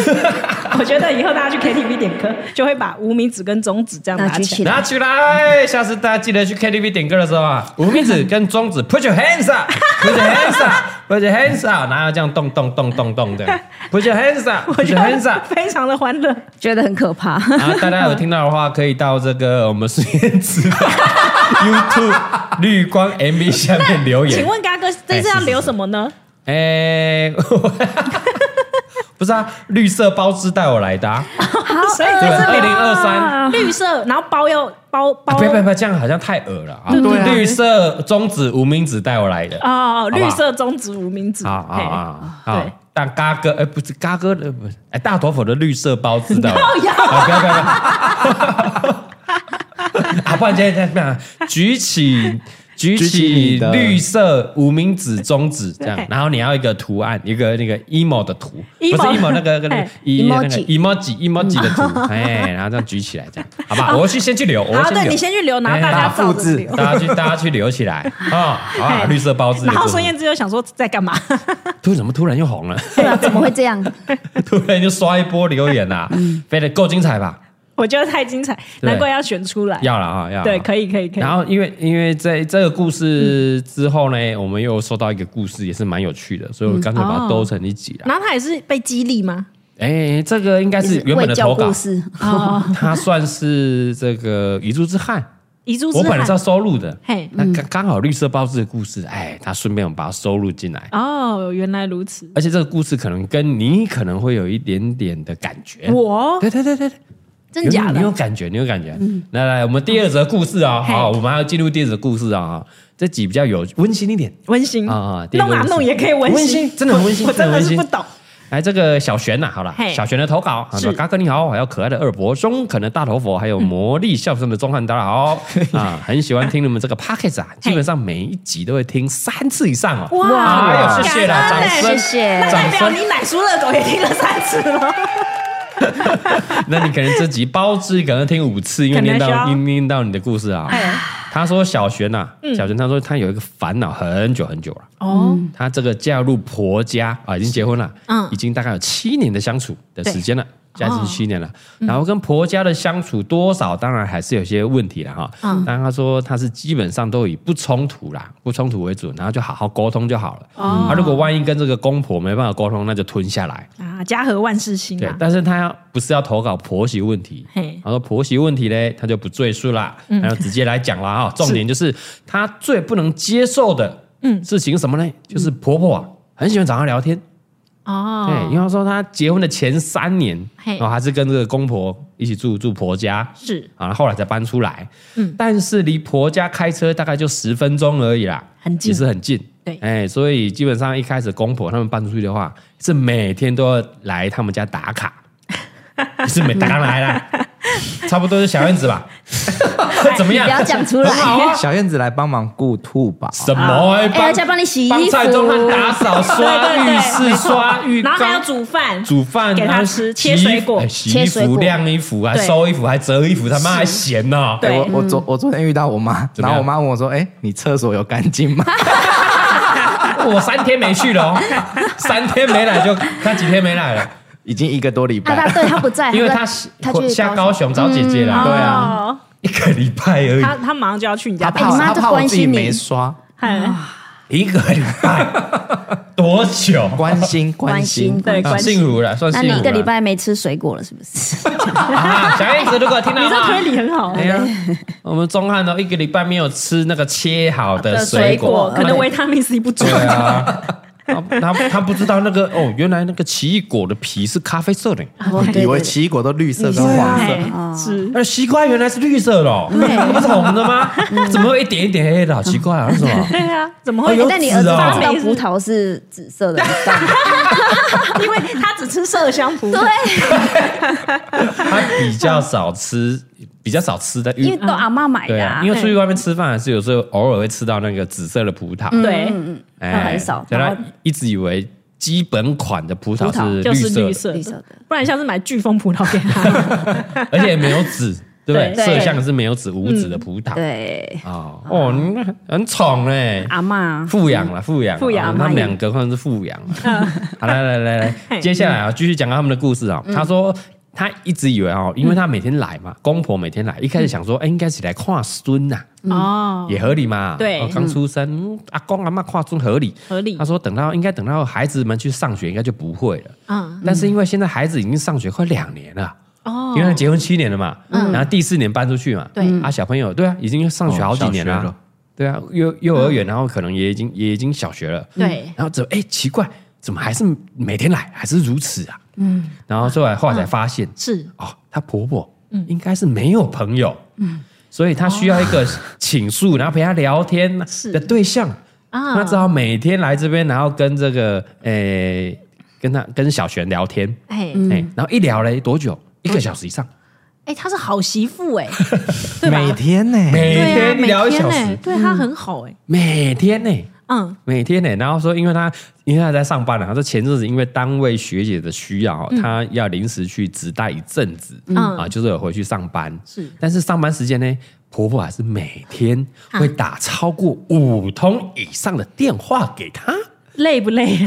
S4: <laughs> 我觉得以后大家去 KTV 点歌，就会把无名指跟中指这样拿起来。
S2: 拿起来！下次大家记得去 KTV 点歌的时候啊，无名指跟中指，Put your hands up，Put your hands up，Put your hands up，然后这样动动动动动的，<laughs> Put your hands up，Put your hands up，
S4: 非常的欢乐，
S3: 觉得很可怕。
S2: 然后大家有听到的话，可以到这个我们实验室 YouTube 绿光 MV 下面留言。
S4: 请问嘎哥这次要留什么呢？
S2: 哎，<laughs> 不是啊，绿色包汁带我来的，啊，
S4: 所以
S2: 对，二零二三
S4: 绿色，然后包要包包，
S2: 不要不要不要，这样好像太恶了啊！对绿色中指无名指带我来的
S4: 哦，绿色中指无名指，
S2: 啊啊好，对，但嘎哥哎不是嘎哥的不是哎大头佛的绿色包汁的，<laughs> 不要不要不要，<laughs> 啊不然今天这样举起。举起绿色无名指、中指这样，然后你要一个图案，一个那个 emo 的图，不是 emo 那个 <laughs> 那个 emoji emoji emoji 的图，<laughs> 哎，然后这样举起来，这样，好不好？我去先去留，我
S4: 对，你先去留，然后大家复制，
S2: 大家去 <laughs> 大家去留起来啊！好，绿色包子。
S4: 然后孙燕姿又想说在干嘛？
S2: 突怎么突然又红了？
S3: 对啊，怎么会这样？
S2: 突然就刷一波留言呐，飞得够精彩吧？<laughs>
S4: 我觉得太精彩，难怪要选出来。
S2: 要了啊，要。
S4: 对，可以，可以，可以。
S2: 然后，因为，因为在这个故事之后呢，我们又收到一个故事，也是蛮有趣的，所以我干脆把它兜成一集了。
S4: 然后他也是被激励吗？
S2: 哎，这个应该是原本的投稿。
S3: 故事 <laughs>
S2: 他算是这个遗珠之憾。
S4: 遗珠之憾。
S2: 我本来是要收录的，嘿，那刚刚好绿色包子的故事，哎，他顺便我们把它收录进来。
S4: 哦，原来如此。
S2: 而且这个故事可能跟你可能会有一点点的感觉。
S4: 我？
S2: 对对对对。
S3: 真假的？
S2: 你有感觉，你有感觉。嗯，来来，我们第二则故事啊，好，我们还要进入第二则故事啊。这集比较有温馨一点，
S4: 温馨啊，弄啊弄也可以温馨，
S2: 真的很温馨，
S4: 我真的是不懂。
S2: 来，这个小璇呐，好了，小璇的投稿，说嘎哥你好，还有可爱的二伯，中肯的大头佛，还有魔力笑声的钟汉，大家好 <laughs> 啊，很喜欢听你们这个 p o c k e t 啊，基本上每一集都会听三次以上哦。
S4: 哇，
S2: 谢谢了，掌声，
S3: 谢谢。
S4: 那代表你奶叔热狗也听了三次了。<laughs>
S2: 那你可能这集包治可能听五次，因为念到念念到你的故事啊。他说小璇呐，小璇他说他有一个烦恼很久很久了。哦，他这个嫁入婆家啊，已经结婚了，嗯，已经大概有七年的相处的时间了。将近七年了，然后跟婆家的相处多少，当然还是有些问题了哈。嗯，但他说他是基本上都以不冲突啦，不冲突为主，然后就好好沟通就好了。哦，他如果万一跟这个公婆没办法沟通，那就吞下来
S4: 啊，家和万事兴。
S2: 对，但是他要不是要投稿婆媳问题，他说婆媳问题呢，他就不赘述啦，然后直接来讲了哈。重点就是他最不能接受的嗯事情是什么呢？就是婆婆啊，很喜欢找他聊天。哦，对，因为说他结婚的前三年，然后还是跟这个公婆一起住住婆家，是。啊，后来才搬出来，嗯，但是离婆家开车大概就十分钟而已啦，很近，其实很近，对，哎，所以基本上一开始公婆他们搬出去的话，是每天都要来他们家打卡，<laughs> 是每当然来了。差不多是小燕子吧？<laughs> 怎么样？
S3: 不要讲出来。
S5: 小燕子来帮忙顾兔宝。
S2: 什么？
S3: 哎，而且帮你洗衣服，
S2: 帮蔡宗翰打扫、刷浴室、刷浴缸，
S4: 然后还要煮饭，
S2: 煮饭
S4: 给他吃，切水果、
S2: 洗衣服、晾衣服，还收衣服，还折衣服，他妈还闲呢。
S5: 对，我我昨我昨天遇到我妈，然后我妈问我说：“哎，你厕所有干净吗？” <laughs>
S2: 我三天没去了哦，三天没来就他几天没来了。
S5: 已经一个多礼拜，
S3: 他对他不 <laughs> 在，
S2: 因为他他去下高雄找姐姐了。对啊，一个礼拜而已。
S4: 他他马上就要去你家，
S5: 他怕他怕我自己没刷。
S2: 一个礼拜 <laughs> 多久？
S5: 关心关心，
S3: 对，
S2: 幸福了，算幸福。
S3: 那你一个礼拜没吃水果了，是不是？
S2: 小燕子，如果听到
S4: 你这推理很好。对呀，
S2: 我们钟汉都一个礼拜没有吃那个切好的水果，
S4: 可能维他命 C 不足。<laughs>
S2: 他他他不知道那个哦，原来那个奇异果的皮是咖啡色的，
S5: 以为奇异果都绿色跟黄色，
S4: 是。
S2: 而西瓜原来是绿色的，<laughs> 不是红的吗？怎么会一点一点黑黑的？好奇怪啊，为什么？
S4: 对啊，怎么会？
S3: 但你儿子知道葡萄是紫色的，<laughs>
S4: 因为他只吃麝香葡萄，
S3: 对，<laughs>
S2: 他比较少吃。比较少吃的，
S3: 因为都阿妈买的，
S2: 因为出去外面吃饭还是有时候偶尔会吃到那个紫色的葡萄，
S4: 对，
S3: 哎，很少。
S2: 原来一直以为基本款的葡萄是绿色
S4: 的，不然像是买飓风葡萄给他，<laughs>
S2: 而且没有籽，对不对？色相是没有籽无籽的葡萄，
S3: 对，
S2: 哦哦，你很宠哎，
S3: 阿妈
S2: 富养了，富养，富养，他们两个算是富养了。好，来来来来，<laughs> 接下来啊，继续讲他们的故事啊。他说。他一直以为哦，因为他每天来嘛，公婆每天来，一开始想说，哎，应该是来跨孙呐，哦，也合理嘛，
S4: 对，
S2: 刚出生，阿公阿妈跨孙合理，
S4: 合理。
S2: 他说等到应该等到孩子们去上学，应该就不会了，嗯。但是因为现在孩子已经上学快两年了，哦，因为他结婚七年了嘛，嗯，然后第四年搬出去嘛，对，啊，小朋友对啊，已经上学好几年了，对啊，幼幼儿园，然后可能也已经也已经小学了，对，然后怎么哎奇怪，怎么还是每天来，还是如此啊？嗯，然后后来后来才发现
S4: 是。
S2: 哦，她婆婆嗯。应该是没有朋友，嗯，所以她需要一个倾诉，然后陪她聊天的对象啊，那只好每天来这边，然后跟这个诶，跟她跟小璇聊天，哎。哎，然后一聊嘞多久？一个小时以上。
S4: 哎，她是好媳妇哎，<laughs>
S5: 每天呢，
S2: 每天聊一小时，
S4: 对她很好哎，
S2: 每天呢。嗯，每天呢，然后说，因为他因为他在上班了，他说前阵子因为单位学姐的需要，嗯、他要临时去值待一阵子，嗯。啊，就是有回去上班，是，但是上班时间呢，婆婆还是每天会打超过五通以上的电话给他。
S4: 累不累？<laughs>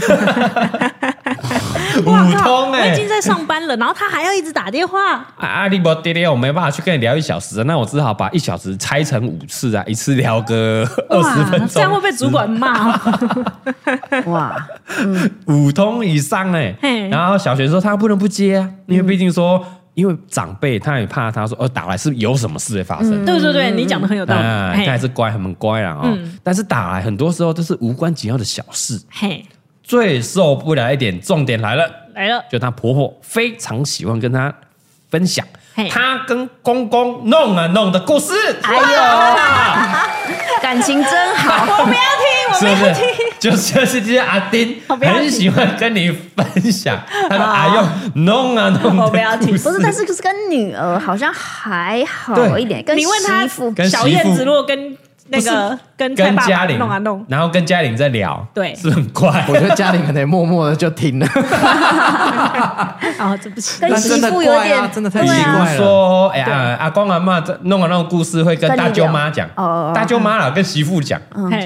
S4: <laughs>
S2: 五通哎、欸，
S4: 我已经在上班了，然后他还要一直打电话。
S2: 啊，阿里伯爹爹，我没办法去跟你聊一小时，那我只好把一小时拆成五次啊，一次聊个二十分钟，
S4: 这样会被主管骂。<laughs>
S3: 哇，
S2: 五通以上哎、欸，然后小学说他不能不接啊，因为毕竟说。因为长辈他也怕他说哦，打来是有什么事会发生。
S4: 对对对，你讲的很有道理。他
S2: 还是乖，很乖啦哦。但是打来很多时候都是无关紧要的小事。嘿，最受不了一点，重点来了。来了，就她婆婆非常喜欢跟她分享她跟公公弄啊弄的故事。哎呦，
S3: 感情真好，<laughs>
S4: 我不要听，我不要听。
S2: 就是？就是这些阿丁很喜欢跟你分享他的阿呦弄啊弄我不要听，
S3: 不是，但是就是跟女儿好像还好一点。跟
S4: 你问他小燕子如果跟那个跟
S2: 跟嘉玲弄啊弄，然后跟嘉玲在聊，对，是很怪。
S5: 我觉得嘉玲可能默默的就听了。
S4: 啊，<laughs> 这不起，
S3: 但媳妇有点
S5: 真的太奇怪了。
S2: 说哎呀，阿公阿妈在弄啊弄故事会跟大舅妈讲，大舅妈啦跟媳妇讲，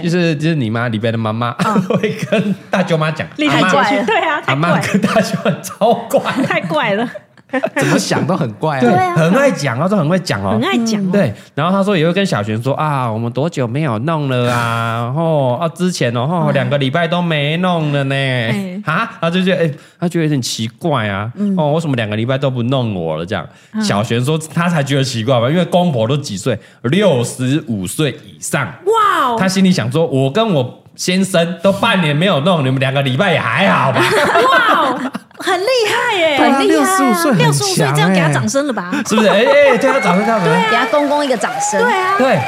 S2: 就是就是你妈里边的妈妈。<laughs> 会跟大舅妈讲，
S4: 厉害怪了，对啊，
S2: 阿妈跟大舅妈超怪，
S4: 太怪了，<laughs>
S5: 怎么想都很怪啊，
S2: 对，很爱讲他说很会讲哦，
S4: 很爱讲，
S2: 对。然后他说也会跟小璇说啊，我们多久没有弄了啊？然后啊，之前哦，两个礼拜都没弄了呢，啊，他就觉得哎，他觉得有点奇怪啊，哦，为什么两个礼拜都不弄我了？这样，小璇说他才觉得奇怪吧，因为公婆都几岁，六十五岁以上，哇，他心里想说，我跟我。先生都半年没有弄，你们两个礼拜也还好吧？
S4: 哇，很厉害耶，
S3: 很厉害，
S5: 六十五岁，
S4: 六十五岁这样给他掌声了吧？
S2: 是不是？哎哎，对他掌声，这样子，
S3: 给他公公一个掌声。
S4: 对啊，
S2: 对。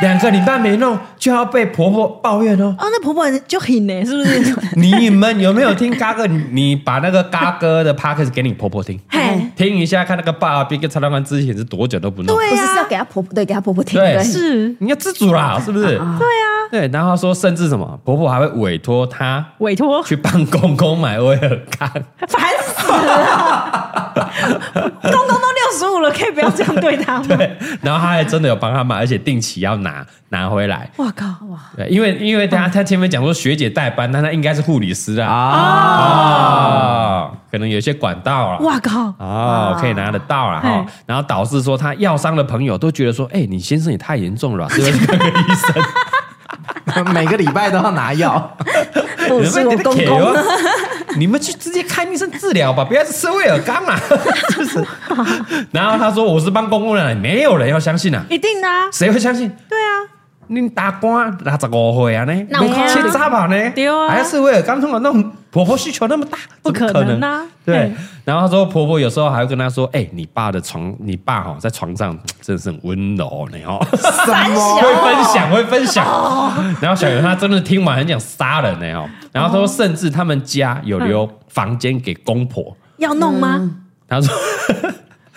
S2: 两个礼拜没弄，就要被婆婆抱怨哦。
S4: 哦，那婆婆就很呢，是不是？<laughs>
S2: 你们有没有听嘎哥？你把那个嘎哥的 podcast 给你婆婆听，听一下，看那个爸比跟蔡老板之前是多久都不弄。
S3: 对呀，是要给他婆婆，对，给他婆婆听。
S2: 对，
S4: 是
S2: 你要自主啦，是不是？对
S4: 啊，
S2: 对。然后说，甚至什么，婆婆还会委托她，
S4: 委托
S2: 去帮公公买威尔康，<laughs>
S4: 烦死了。公公都六十五了，可以不要这样对他吗？
S2: 对。然后他还真的有帮他买，而且定期要拿。拿拿回来，
S4: 哇靠哇！
S2: 对，因为因为他他前面讲说学姐代班，但他应该是护理师啊啊，可能有些管道啊，
S4: 哇靠
S2: 哦，可以拿得到了哈。然后导致说他药商的朋友都觉得说，哎，你先生也太严重了吧，是不是？<laughs> 看个医生，<laughs>
S5: 每个礼拜都要拿药，<laughs>
S3: 不是我公公，<laughs>
S2: 你们去直接看医生治疗吧，不要吃威尔刚啊，是不是？然后他说我是帮公公的，没有人要相信啊，
S4: 一定的啊，
S2: 谁会相信？
S4: 对啊。
S2: 你大官六十五岁啊呢，七十吧呢，
S4: 对啊，
S2: 还是威尔刚通的那种婆婆需求那么大，
S4: 不可能啊！
S2: 对，然后他说婆婆有时候还会跟她说：“哎，你爸的床，你爸哈在床上 <tsk> 真的是很温柔呢哦。”
S4: 什么？
S2: 会分享，会分享。然后小圆他真的听完很想杀人呢哦。然后他说，甚至他们家有留房间给公婆
S4: 要弄吗？
S2: 他说。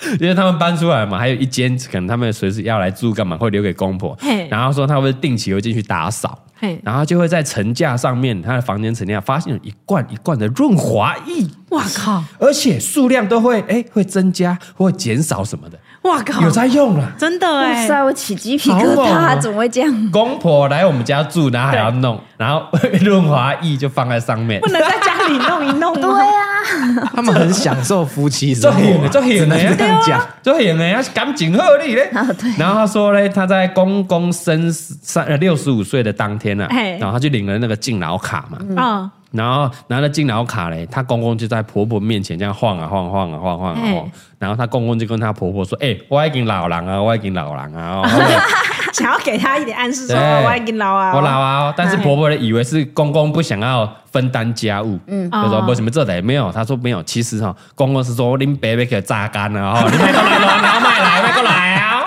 S2: <laughs> 因为他们搬出来嘛，还有一间可能他们随时要来住干嘛，会留给公婆。嘿然后说他会定期会进去打扫，嘿然后就会在层架上面，他的房间层架发现有一罐一罐的润滑液。
S4: 哇靠！
S2: 而且数量都会哎会增加或减少什么的。
S4: 哇靠！
S2: 有在用了，
S4: 真的哎！
S3: 哇塞，我起鸡皮疙瘩，怎么会这样？
S2: 公婆来我们家住，然后还要弄，<laughs> 然后润滑液就放在上面，
S4: 不能在家里弄一弄吗？
S3: 对啊，<laughs>
S5: 他们很享受夫妻生活，
S2: 就很能
S5: 这样讲，
S2: 就很能要感情合理嘞。然后他说嘞，他在公公生三呃六十五岁的当天啊，然后他就领了那个敬老卡嘛，啊。然后拿了敬老卡嘞，她公公就在婆婆面前这样晃啊晃晃啊晃晃啊晃，然后她公公就跟她婆婆说：“哎，我已经老人啊，我已经老人啊。” <laughs>
S4: 想要给他一点暗示说，<laughs> 我已经老啊，
S2: 我老啊。但是婆婆以为是公公不想要分担家务，嗯，就说为什么这得没有？她说没有，其实哈，公公是说您别别给榨干了哈，<laughs> 你买过来了，然后买来买过来啊。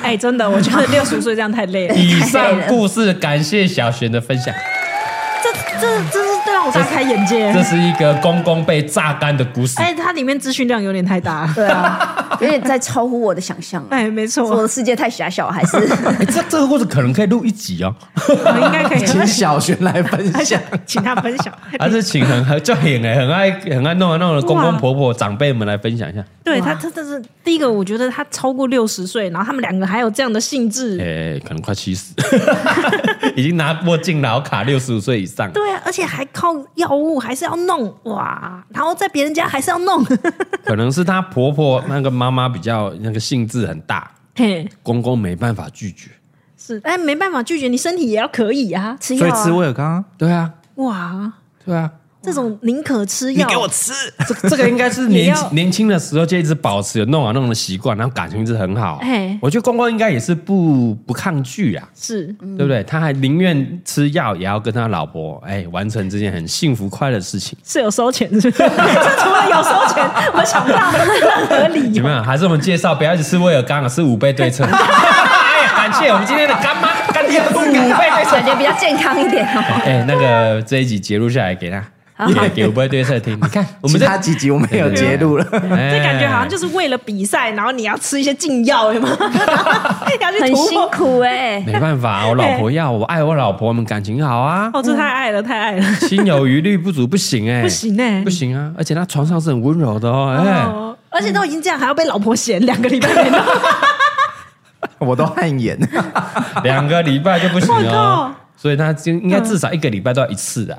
S4: 哎，真的，我觉得六十岁这样太累了。
S2: 以上故事感谢小璇的分享。
S4: 这这这是让我大开眼界。
S2: 这是一个公公被榨干的故事。
S4: 哎，它里面资讯量有点太大。
S3: 对啊，<laughs> 有点在超乎我的想象。
S4: 哎，没错，
S3: 我的世界太狭小，还是？<laughs>
S2: 哎，这这个故事可能可以录一集哦。
S4: 应该可以
S5: 请小璇来分享，<laughs>
S4: 请他分享。
S2: 还是请很很就很哎很爱很爱弄啊弄的公公婆婆长辈们来分享一下。
S4: 对他，他这是第一个，我觉得他超过六十岁，然后他们两个还有这样的兴致。
S2: 哎，可能快七十，已经拿过敬老卡，六十五岁以上。
S4: 对啊，而且还靠药物，还是要弄哇，然后在别人家还是要弄。
S2: 可能是她婆婆那个妈妈比较那个兴致很大，嘿，公公没办法拒绝。
S4: 是，哎，没办法拒绝，你身体也要可以啊，
S5: 吃药啊，所以吃威尔刚，
S2: 对啊，
S4: 哇，
S2: 对啊。
S4: 这种宁可吃药，
S5: 你给我吃。
S2: 这这个应该是 <laughs> 年年轻的时候就一直保持有弄啊弄的习惯，然后感情一直很好。哎，我觉得公公应该也是不不抗拒啊，
S4: 是
S2: 对不对？他还宁愿吃药，也要跟他老婆哎完成这件很幸福快乐的事情。
S4: 是有收钱是不是？<laughs> 这除了有收钱，我想不到任何理由。
S2: 怎么样？还是我们介绍，不要一直吃威尔刚，是五倍对称。<laughs> 哎呀，感谢我们今天的干妈干爹五倍对称，
S3: 感觉比较健康一点哦。
S2: 哎，那个这一集截录下来给他。也给五倍对策听，<laughs> 你看我们
S5: 这几集我们有截录了，这
S4: 感觉好像就是为了比赛，然后你要吃一些禁药，有吗？<laughs>
S3: 很辛苦哎，
S2: 没办法，我老婆要我爱我老婆，我们感情好啊。
S4: 哦，这太爱了，太爱了，
S2: 心有余力不足不行哎，
S4: 不行哎，
S2: 不行啊！而且他床上是很温柔的哦，哎，
S4: 而且都已经这样，还要被老婆嫌两个礼拜 <laughs>
S5: 我都汗颜，
S2: 两个礼拜就不行哦，所以他就应该至少一个礼拜都要一次的。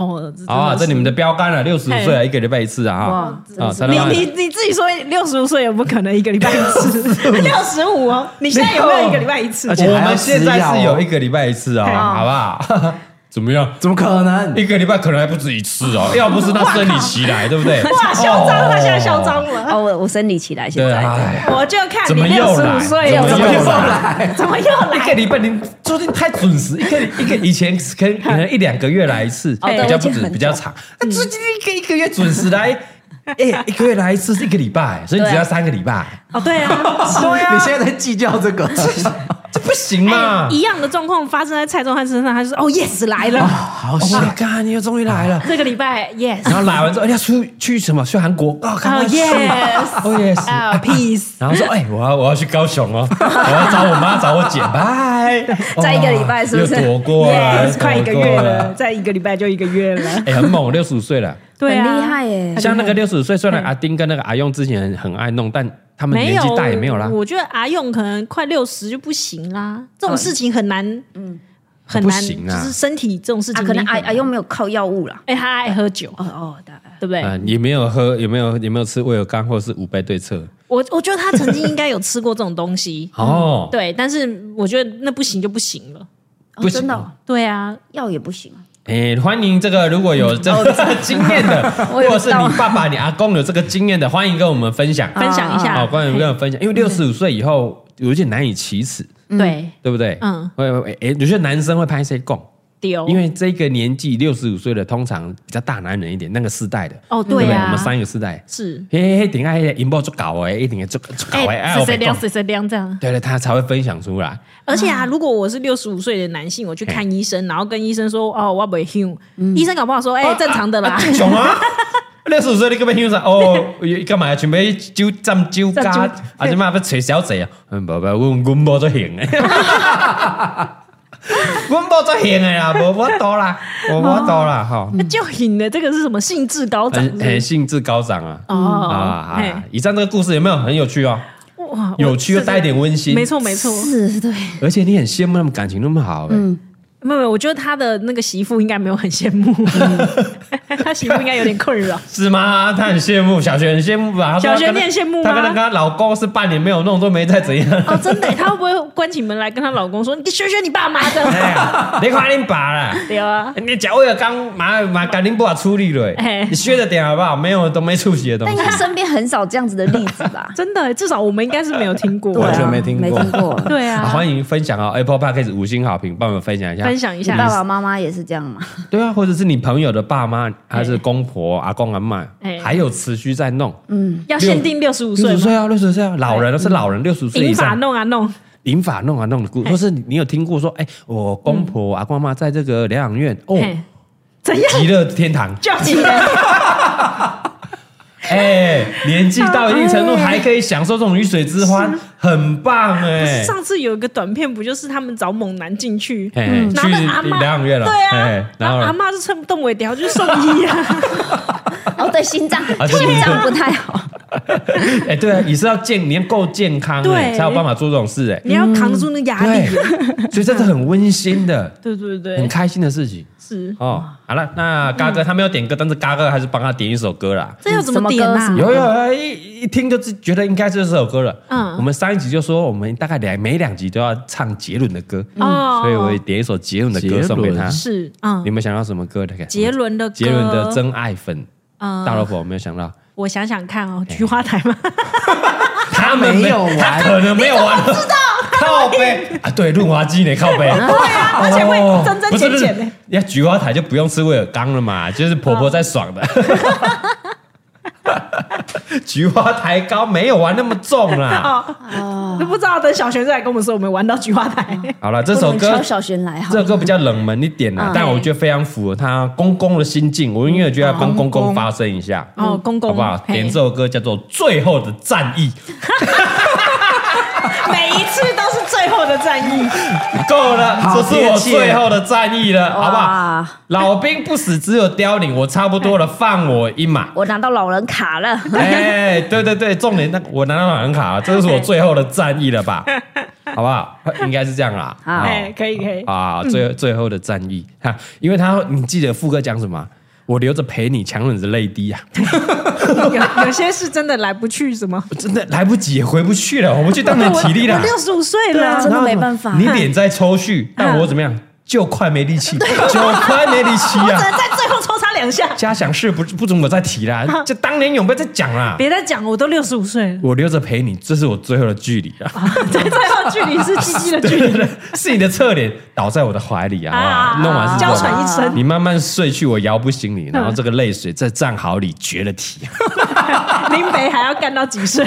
S4: 哦，
S2: 啊，这你们的标杆了，六十五岁啊，一个礼拜一次啊，啊，
S4: 你你你自己说六十五岁也不可能一个礼拜一次？六十五。哦，你现在有没有一个礼拜一次？
S2: 而且我们现在是有一个礼拜一次啊，好不好？<laughs> 怎么样？
S5: 怎么可能？
S2: 一个礼拜可能还不止一次哦，<laughs> 要不是他生理期来，对不对？
S4: 哇，嚣张，他现在嚣张了。
S3: 哦，我我生理期来，现在
S4: 我就看你六十五岁，
S2: 怎么又来？
S4: 怎么又来？
S2: 一个礼拜你最近太准时，一个一个以前可能可能一两个月来一次，比较不止比较长。那最近一个一个月准时来，<laughs> 哎，一个月来一次是一个礼拜，所以你只要三个礼拜。
S4: 哦，对啊，<laughs>
S5: 对啊，你现在在计较这个。
S2: 这不行嘛！
S4: 一样的状况发生在蔡宗翰身上，他就说：“哦，yes 来了，
S2: 好想看，你又终于来了。<laughs>
S4: 这个礼拜，yes。
S2: 然后来完之后，要出去什么？去韩国啊？
S4: 哦，yes，
S2: 哦，yes，peace。<laughs> 然后说：哎，我要我要去高雄哦，<laughs> 我要找我妈找我姐，拜。
S3: 再一个礼拜是不是？
S2: 又躲过了，
S4: 快一个月了，再一个礼拜就一个月了。
S2: 哎，很猛，六十五岁了，
S3: 对，很厉害耶。
S2: 像那个六十五岁，虽然阿丁跟那个阿用之前很爱弄，但。他们年纪大也没有啦。
S4: 我觉得阿用可能快六十就不行啦。这种事情很难，嗯，很难，就是身体这种事情，
S3: 可能阿阿用没有靠药物啦。
S4: 哎，他爱喝酒，
S3: 哦哦，
S4: 对不对？
S2: 嗯，也没有喝，有没有有没有吃威尔刚或者是五倍对策？
S4: 我我觉得他曾经应该有吃过这种东西 <laughs> 哦。对，但是我觉得那不行就不行了。
S3: 不真的？
S4: 对啊，
S3: 药也不行。
S2: 哎，欢迎这个如果有这个经验的，<laughs> 或者是你爸爸、你阿公有这个经验的，欢迎跟我们分享，
S4: 分享一下。
S2: 好，欢迎跟我们分享。因为六十五岁以后有一点难以启齿，
S4: 对
S2: 对不对？嗯，会会哎，有些男生会拍谁讲？
S4: 丢，
S2: 因为这个年纪六十五岁的，通常比较大男人一点，那个世代的
S4: 哦，对啊，
S2: 我们三个世代。
S4: 是，
S2: 嘿嘿嘿，顶下银包就搞哎，一定要做做搞哎，
S4: 谁谁亮谁谁亮这样，
S2: 对对，他才会分享出来。
S4: 而且啊，如果我是六十五岁的男性，我去看医生，然后跟医生说哦，我不会凶，医生搞不好说哎，正常的啦，<laughs>
S2: 熊啊，六十五岁你干嘛凶啥？哦，干嘛要准备酒斟酒家，<laughs> 啊，你妈不吹小贼啊？嗯，不不，我我冇做行哎。<laughs> <laughs> 我冇做行的啦，我我多啦，我我多啦，哈。
S4: 那就行的，这个是什么？兴致高涨，
S2: 很兴致高涨啊！哦啊，以上这个故事有没有很有趣哦？哇，有趣又带一点温馨，
S4: 没错没错，
S3: 是，对。
S2: 而且你很羡慕他们感情那么好，嗯，
S4: 没有没有，我觉得他的那个媳妇应该没有很羡慕，<laughs> 他媳妇应该有点困扰，
S2: 是吗？他很羡慕，小学很羡慕吧？
S4: 小学你很羡慕吗？
S2: 他跟他跟他老公是半年没有弄，都没再怎样。
S4: 哦，真的，他会不会关起门来跟他老公说：“你学学你爸妈的。<laughs> ”
S2: 你看你爸啦，
S4: 对啊，
S2: 你脚我有刚马马赶紧把处理了，你学着点好不好？没有都没出息的东西。
S3: 但他身边很少这样子的例子吧？<laughs>
S4: 真的，至少我们应该是没有听过，
S5: 完全没听过，
S3: 没听过。
S4: 对啊，
S2: 欢迎分享啊，Apple Podcast 五星好评，帮我们分享一下。
S4: 分享一下，
S3: 爸爸妈妈也是这样吗？
S2: 对啊，或者是你朋友的爸妈，还是公婆、阿公阿妈，还有持续在弄。
S4: 嗯，要限定六十五岁，
S2: 六十岁啊，六十岁啊，老人都是老人，六十岁以上。
S4: 弄啊弄，
S2: 银发弄啊弄的故，或是你有听过说，哎，我公婆阿公阿嬷在这个疗养院哦，
S4: 怎样？
S2: 极乐天堂，
S4: 叫极乐。<laughs>
S2: 哎，年纪到一定程度还可以享受这种鱼水之欢，很棒哎！
S4: 上次有一个短片，不就是他们找猛男进去，
S2: 嗯，去疗养院了，
S4: 对啊，然后阿妈是撑不动尾条，就是送医啊。<laughs>
S3: 哦，对，心脏心脏不太好。<laughs>
S2: 哎，对啊，你是要健，你要够健康，对，才有办法做这种事，哎，
S4: 你要扛住那压力，<laughs>
S2: 所以这是很温馨的，
S4: 对对对，
S2: 很开心的事情。是。哦，好了，那嘎哥他没有点歌，但是嘎哥还是帮他点一首歌啦。
S4: 这要怎么点啊？
S2: 有有，一一听就是觉得应该是这首歌了。嗯，我们上一集就说我们大概两每两集都要唱杰伦的歌，哦，所以我点一首杰伦的歌送给他。
S4: 是，嗯，
S2: 你们想要什么歌？
S4: 杰伦的
S2: 杰伦的真爱粉，大老婆我没有想到？
S4: 我想想看哦，菊花台吗？<laughs>
S2: 他没有玩，可能没有玩。知道。靠背 <laughs> 啊，对，润滑剂呢，靠背。<laughs> 对
S4: 啊，而且会真真切切的。
S2: 要，菊花台就不用吃威尔刚了嘛，就是婆婆在爽的。<laughs> 菊花台高没有玩那么重啦。<laughs>
S4: 哦，都不知道等小璇再来跟我们说，我们玩到菊花台。<laughs>
S2: 好了，这首歌
S3: 小璇来，
S2: 这首歌比较冷门一点啦，但我觉得非常符合他公公的心境。我因为觉得要帮公公发声一下。
S4: 哦，公公，
S2: 好不好？点这首歌叫做《最后的战役》。
S4: 每一次都是最后的战役，
S2: 够了，这是我最后的战役了，好不好？老兵不死，只有凋零，我差不多了，放我一马。
S3: 我拿到老人卡了，
S2: 哎，对对对，重点那我拿到老人卡了，这是我最后的战役了吧？<laughs> 好不好？应该是这样啦。
S4: 好，可以可以
S2: 啊，最最后的战役哈，因为他你记得副歌讲什么？我留着陪你，强忍着泪滴啊！<laughs>
S4: 有有些是真的来不去，什么？
S2: 真的来不及，也回不去了，我不去当然体力了。
S4: 我六十五岁了，
S3: 真的没办法。
S2: 你脸在抽搐，但我怎么样？就快没力气，就快没力气啊！<laughs>
S4: 只能在最后抽插两下。
S2: 嘉祥事不不准我再提啦，就当年永不要再讲啦。
S4: 别再讲，我都六十五岁了。
S2: 我留着陪你，这是我最后的距离啊！<laughs>
S4: 最后距离是鸡鸡的距离，<laughs>
S2: 是你的侧脸倒在我的怀里啊！弄完是娇
S4: 喘一声，
S2: 你慢慢睡去，我摇不醒你，然后这个泪水在战壕里绝了体。
S4: 林北还要干到几岁？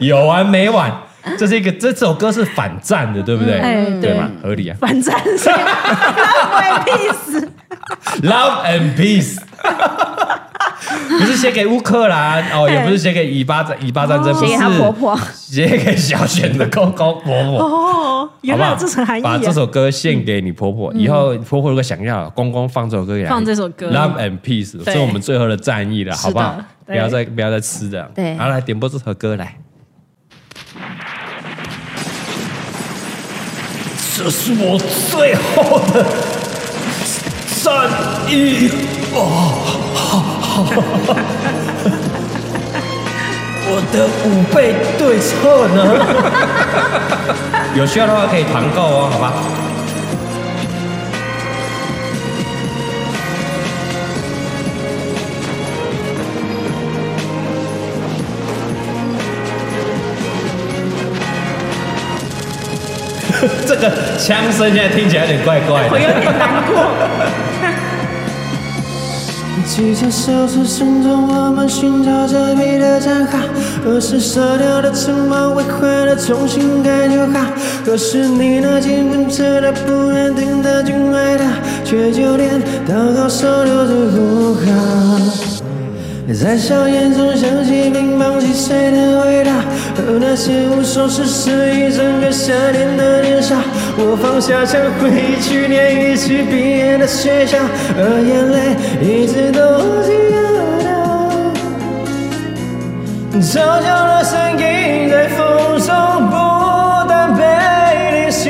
S2: 有完没完？<laughs> 这是一个，这首歌是反战的，对不对？对吗？合理啊。
S4: 反战是 <laughs> Love and Peace，Love
S2: and Peace，<laughs> 不是写给乌克兰哦，也不是写给以巴战以巴战争，
S3: 写给他婆婆，
S2: 写给小璇的公公婆婆。
S4: 哦，原来有这层含义。
S2: 把这首歌献给你婆婆，以后婆婆如果想要，公公放这首歌给
S4: 放这首歌
S2: ，Love and Peace，是我们最后的战役了，好不好？不要再不要再吃的。
S3: 对，
S2: 好，来点播这首歌来。这是我最后的战役哦！<laughs> 我的五倍对策呢？<laughs> 有需要的话可以团购哦，好吧？<laughs> 这个枪声现在听起来有点怪怪的，
S4: 我有点难过。
S6: 几条小车声中，我们寻找着彼的战壕。何时烧掉的城堡毁坏了，重新盖就好。可是你那紧绷着的、不安定的、敬爱的，却就连祷告手都做不好。在硝烟中想起乒乓击碎的味道，和那些无所事事一整个夏天的年少。我放下枪，回忆去年一起毕业的学校，而眼泪一直都记得。悄悄的声音在风中不断被练习。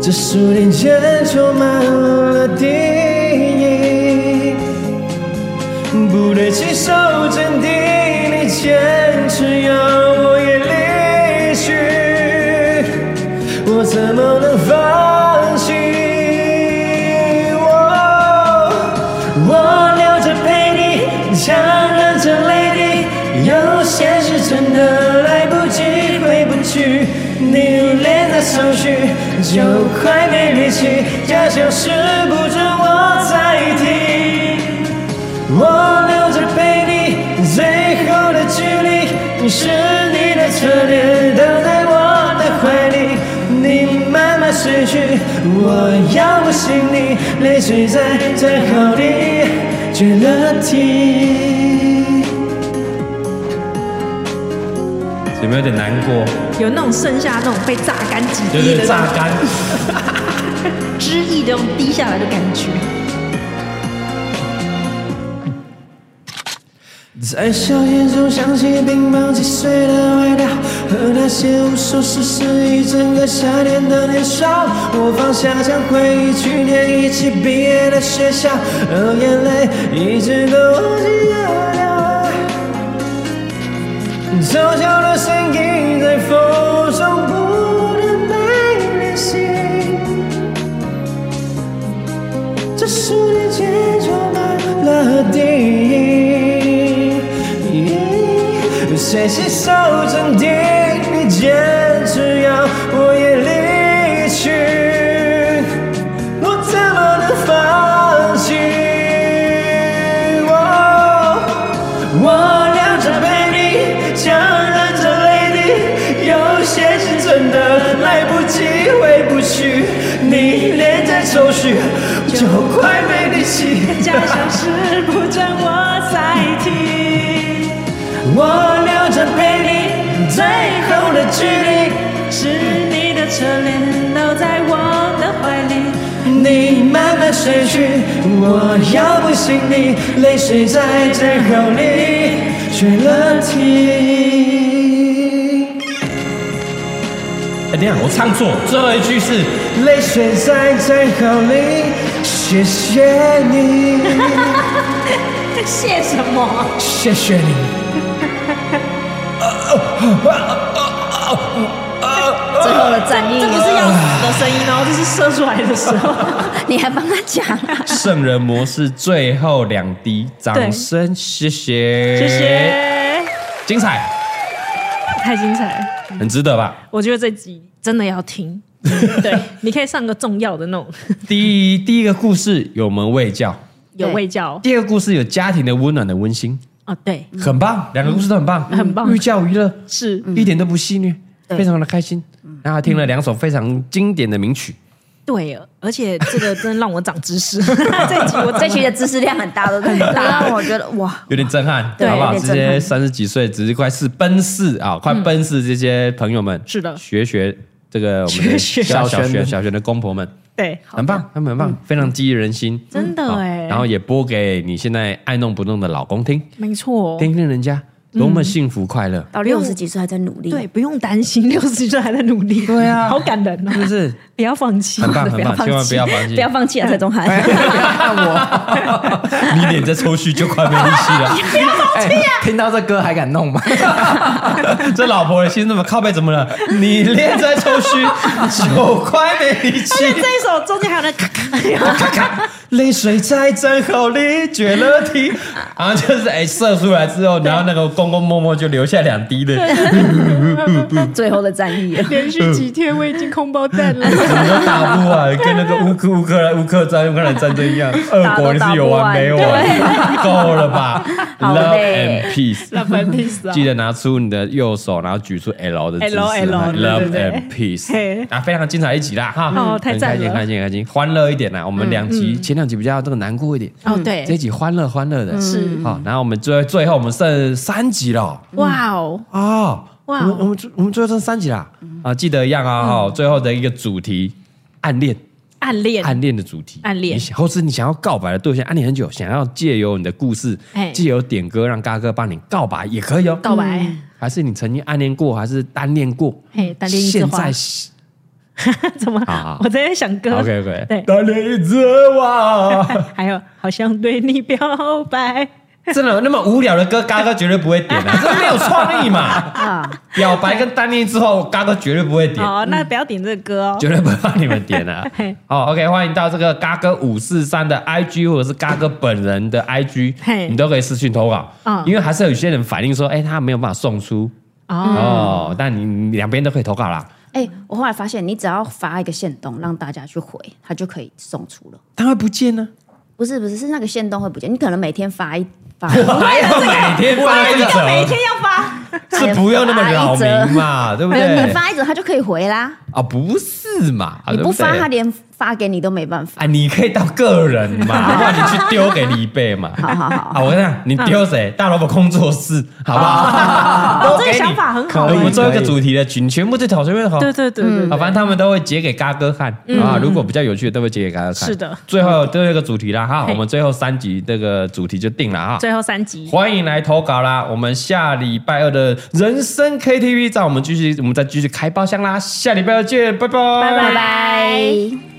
S2: 这树林间充满了敌不对起手镇定，你坚持要我也离去，我怎么能放弃？我我留着陪你，强忍着泪滴，有些事真的来不及回不去，你连在手续。就快没力气，假装是不准我再提。我我的怀里，你慢慢睡去，我摇不醒你，泪水在在喉里决了题。
S3: 有没有点难过？
S4: 有那种剩下那种被榨干几滴的
S3: 榨干，<laughs>
S4: 汁液种滴下来的感觉。
S2: 在硝烟中想起冰棒击碎的味道，和那些无所事事一整个夏天的年少。我放下将回忆去年一起毕业的学校，而眼泪一直都忘记了掉。悄悄的声音在风中不断被联系，这数年间充满了敌谁携手镇定，你坚持要我也离去，我怎么能放弃？我我。你连再抽蓄就快没力气，
S4: 假想是不准我再提。<laughs>
S2: 我最后的距离，是你的侧脸倒在我的怀里，你慢慢睡去，我摇不醒你，泪水在最后里决了堤。
S3: 哎，等下，我唱错，最后一句是
S2: 泪水在最后里，谢谢你。
S4: 谢什么？
S2: 谢谢你。
S7: 最后的战役，
S4: 这不是要死的声音哦，这是射出来的时候。<laughs>
S7: 你还帮他讲？
S3: 啊圣人模式最后两滴，掌声，谢谢，
S4: 谢谢，
S3: 精彩，
S4: 太精彩。
S3: 很值得吧？
S4: 我觉得这集真的要听。<laughs> 对，你可以上个重要的那种。
S3: 第一第一个故事有门卫教，
S4: 有卫教。
S3: 第二个故事有家庭的温暖的温馨。
S4: 哦，对，
S3: 很棒两个故事都很棒，
S4: 很棒，
S3: 寓教于乐，
S4: 是。
S3: 一点都不戏谑，非常的开心。然后听了两首非常经典的名曲。
S4: 对，而且这个真的让我长知识。<laughs> 这集我这
S7: 期的知识量很大，都很大，让我觉得哇，
S3: 有点震撼，对好不好？这些三十几岁，只是快四奔四啊，快奔四这些朋友们，
S4: 是的，
S3: 学学这个我们的小学小学的公婆们，
S4: 对，
S3: 很棒，他们很棒，非常激励人心，
S4: 真的哎。
S3: 然后也播给你现在爱弄不弄的老公听，
S4: 没错，
S3: 听听人家。多么幸福快乐！
S7: 到六十几岁还在努力，
S4: 对，不用担心，<laughs> 六十几岁还在努力，
S3: 对啊，
S4: 好感人哦，
S3: 是不是？
S4: 不要放弃，
S3: 很棒很棒，千万不要放弃，
S7: 不要放弃啊，蔡宗翰，
S3: 看我，<laughs> 你脸在抽搐就快没力气了，<laughs>
S5: 不要放弃啊！听到这歌还敢弄吗？
S3: 这老婆的心那么靠背怎么了？你脸在抽搐就快没力气，
S4: 而且这一首中间还有那咔咔咔咔，
S3: 泪水在枕头里决了堤，然后就是哎射出来之后，然后那个。公公默默就留下两滴的，<laughs>
S7: 最后的战役，
S4: 连续几天我已经空包弹了，<laughs>
S3: 怎么都打不完，跟那个乌克乌克兰乌克战乌克兰战争一样，俄国你是有完没完？够了吧？<laughs> Love and peace，Love
S4: and peace，
S3: 记得拿出你的右手，然后举出 L 的姿势，Love and peace，啊，非常精彩一集啦，哈，
S4: 哦，太赞了，
S3: 开心开心，欢乐一点啦，我们两集前两集比较这个难过一点，
S4: 哦，对，
S3: 这一集欢乐欢乐的，
S4: 是，
S3: 好，然后我们最最后我们剩三。集了，
S4: 哇哦。
S3: 啊，哇，我们我们最后剩三集啦，啊，记得一样啊，哈，最后的一个主题，暗恋，
S4: 暗恋，
S3: 暗恋的主题，
S4: 暗恋，
S3: 或是你想要告白的对象，暗恋很久，想要借由你的故事，借由点歌让嘎哥帮你告白也可以哦，
S4: 告白，
S3: 还是你曾经暗恋过，还是单恋过，
S4: 嘿，单恋，
S3: 现在 <laughs>
S4: 怎么？我在想歌。
S2: OK OK。
S4: 对。
S2: 当你着我。<laughs>
S4: 还有，好想对你表白。
S2: 真的那么无聊的歌，嘎哥绝对不会点啊！<laughs> 这没有创意嘛。啊。表白跟单恋之后，嘎哥绝对不会点。
S4: 哦，那不要点这个歌哦。
S2: 绝对不会让你们点啊。<laughs> 好，OK，欢迎到这个嘎哥五四三的 IG，或者是嘎哥本人的 IG，你都可以私信投稿。因为还是有些人反映说，哎，他没有办法送出。哦。但你两边都可以投稿啦。
S3: 哎，我后来发现，你只要发一个线动，让大家去回，他就可以送出了。
S2: 他会不见呢？
S3: 不是不是，是那个线动会不见。你可能每天发一。
S2: 我还要每天发一折，
S4: 每天要发，
S2: 是不要那么扰民嘛，对不对？
S3: 你发一则，他就可以回啦。
S2: 啊，不是嘛？
S3: 你不发，他连发给你都没办法。
S2: 啊，你可以到个人嘛，<laughs> 或者你去丢给李贝嘛。
S3: 好 <laughs> 好好，
S2: 好，我跟你讲，你丢谁？大萝卜工作室，好不好？<laughs>
S4: 这个想法很好。
S2: 我们做一个主题的群，全部都讨论好。
S4: 对对对对，
S2: 反正他们都会截给嘎哥看啊。如果比较有趣的，都会截给嘎哥看。
S4: 是的。
S2: 最后最后一个主题啦，哈，我们最后三集这个主题就定了哈。
S4: 最后三集，
S2: 欢迎来投稿啦！我们下礼拜二的人生 KTV，在我们继续，我们再继续开包厢啦！下礼拜二再见，拜拜，
S4: 拜拜。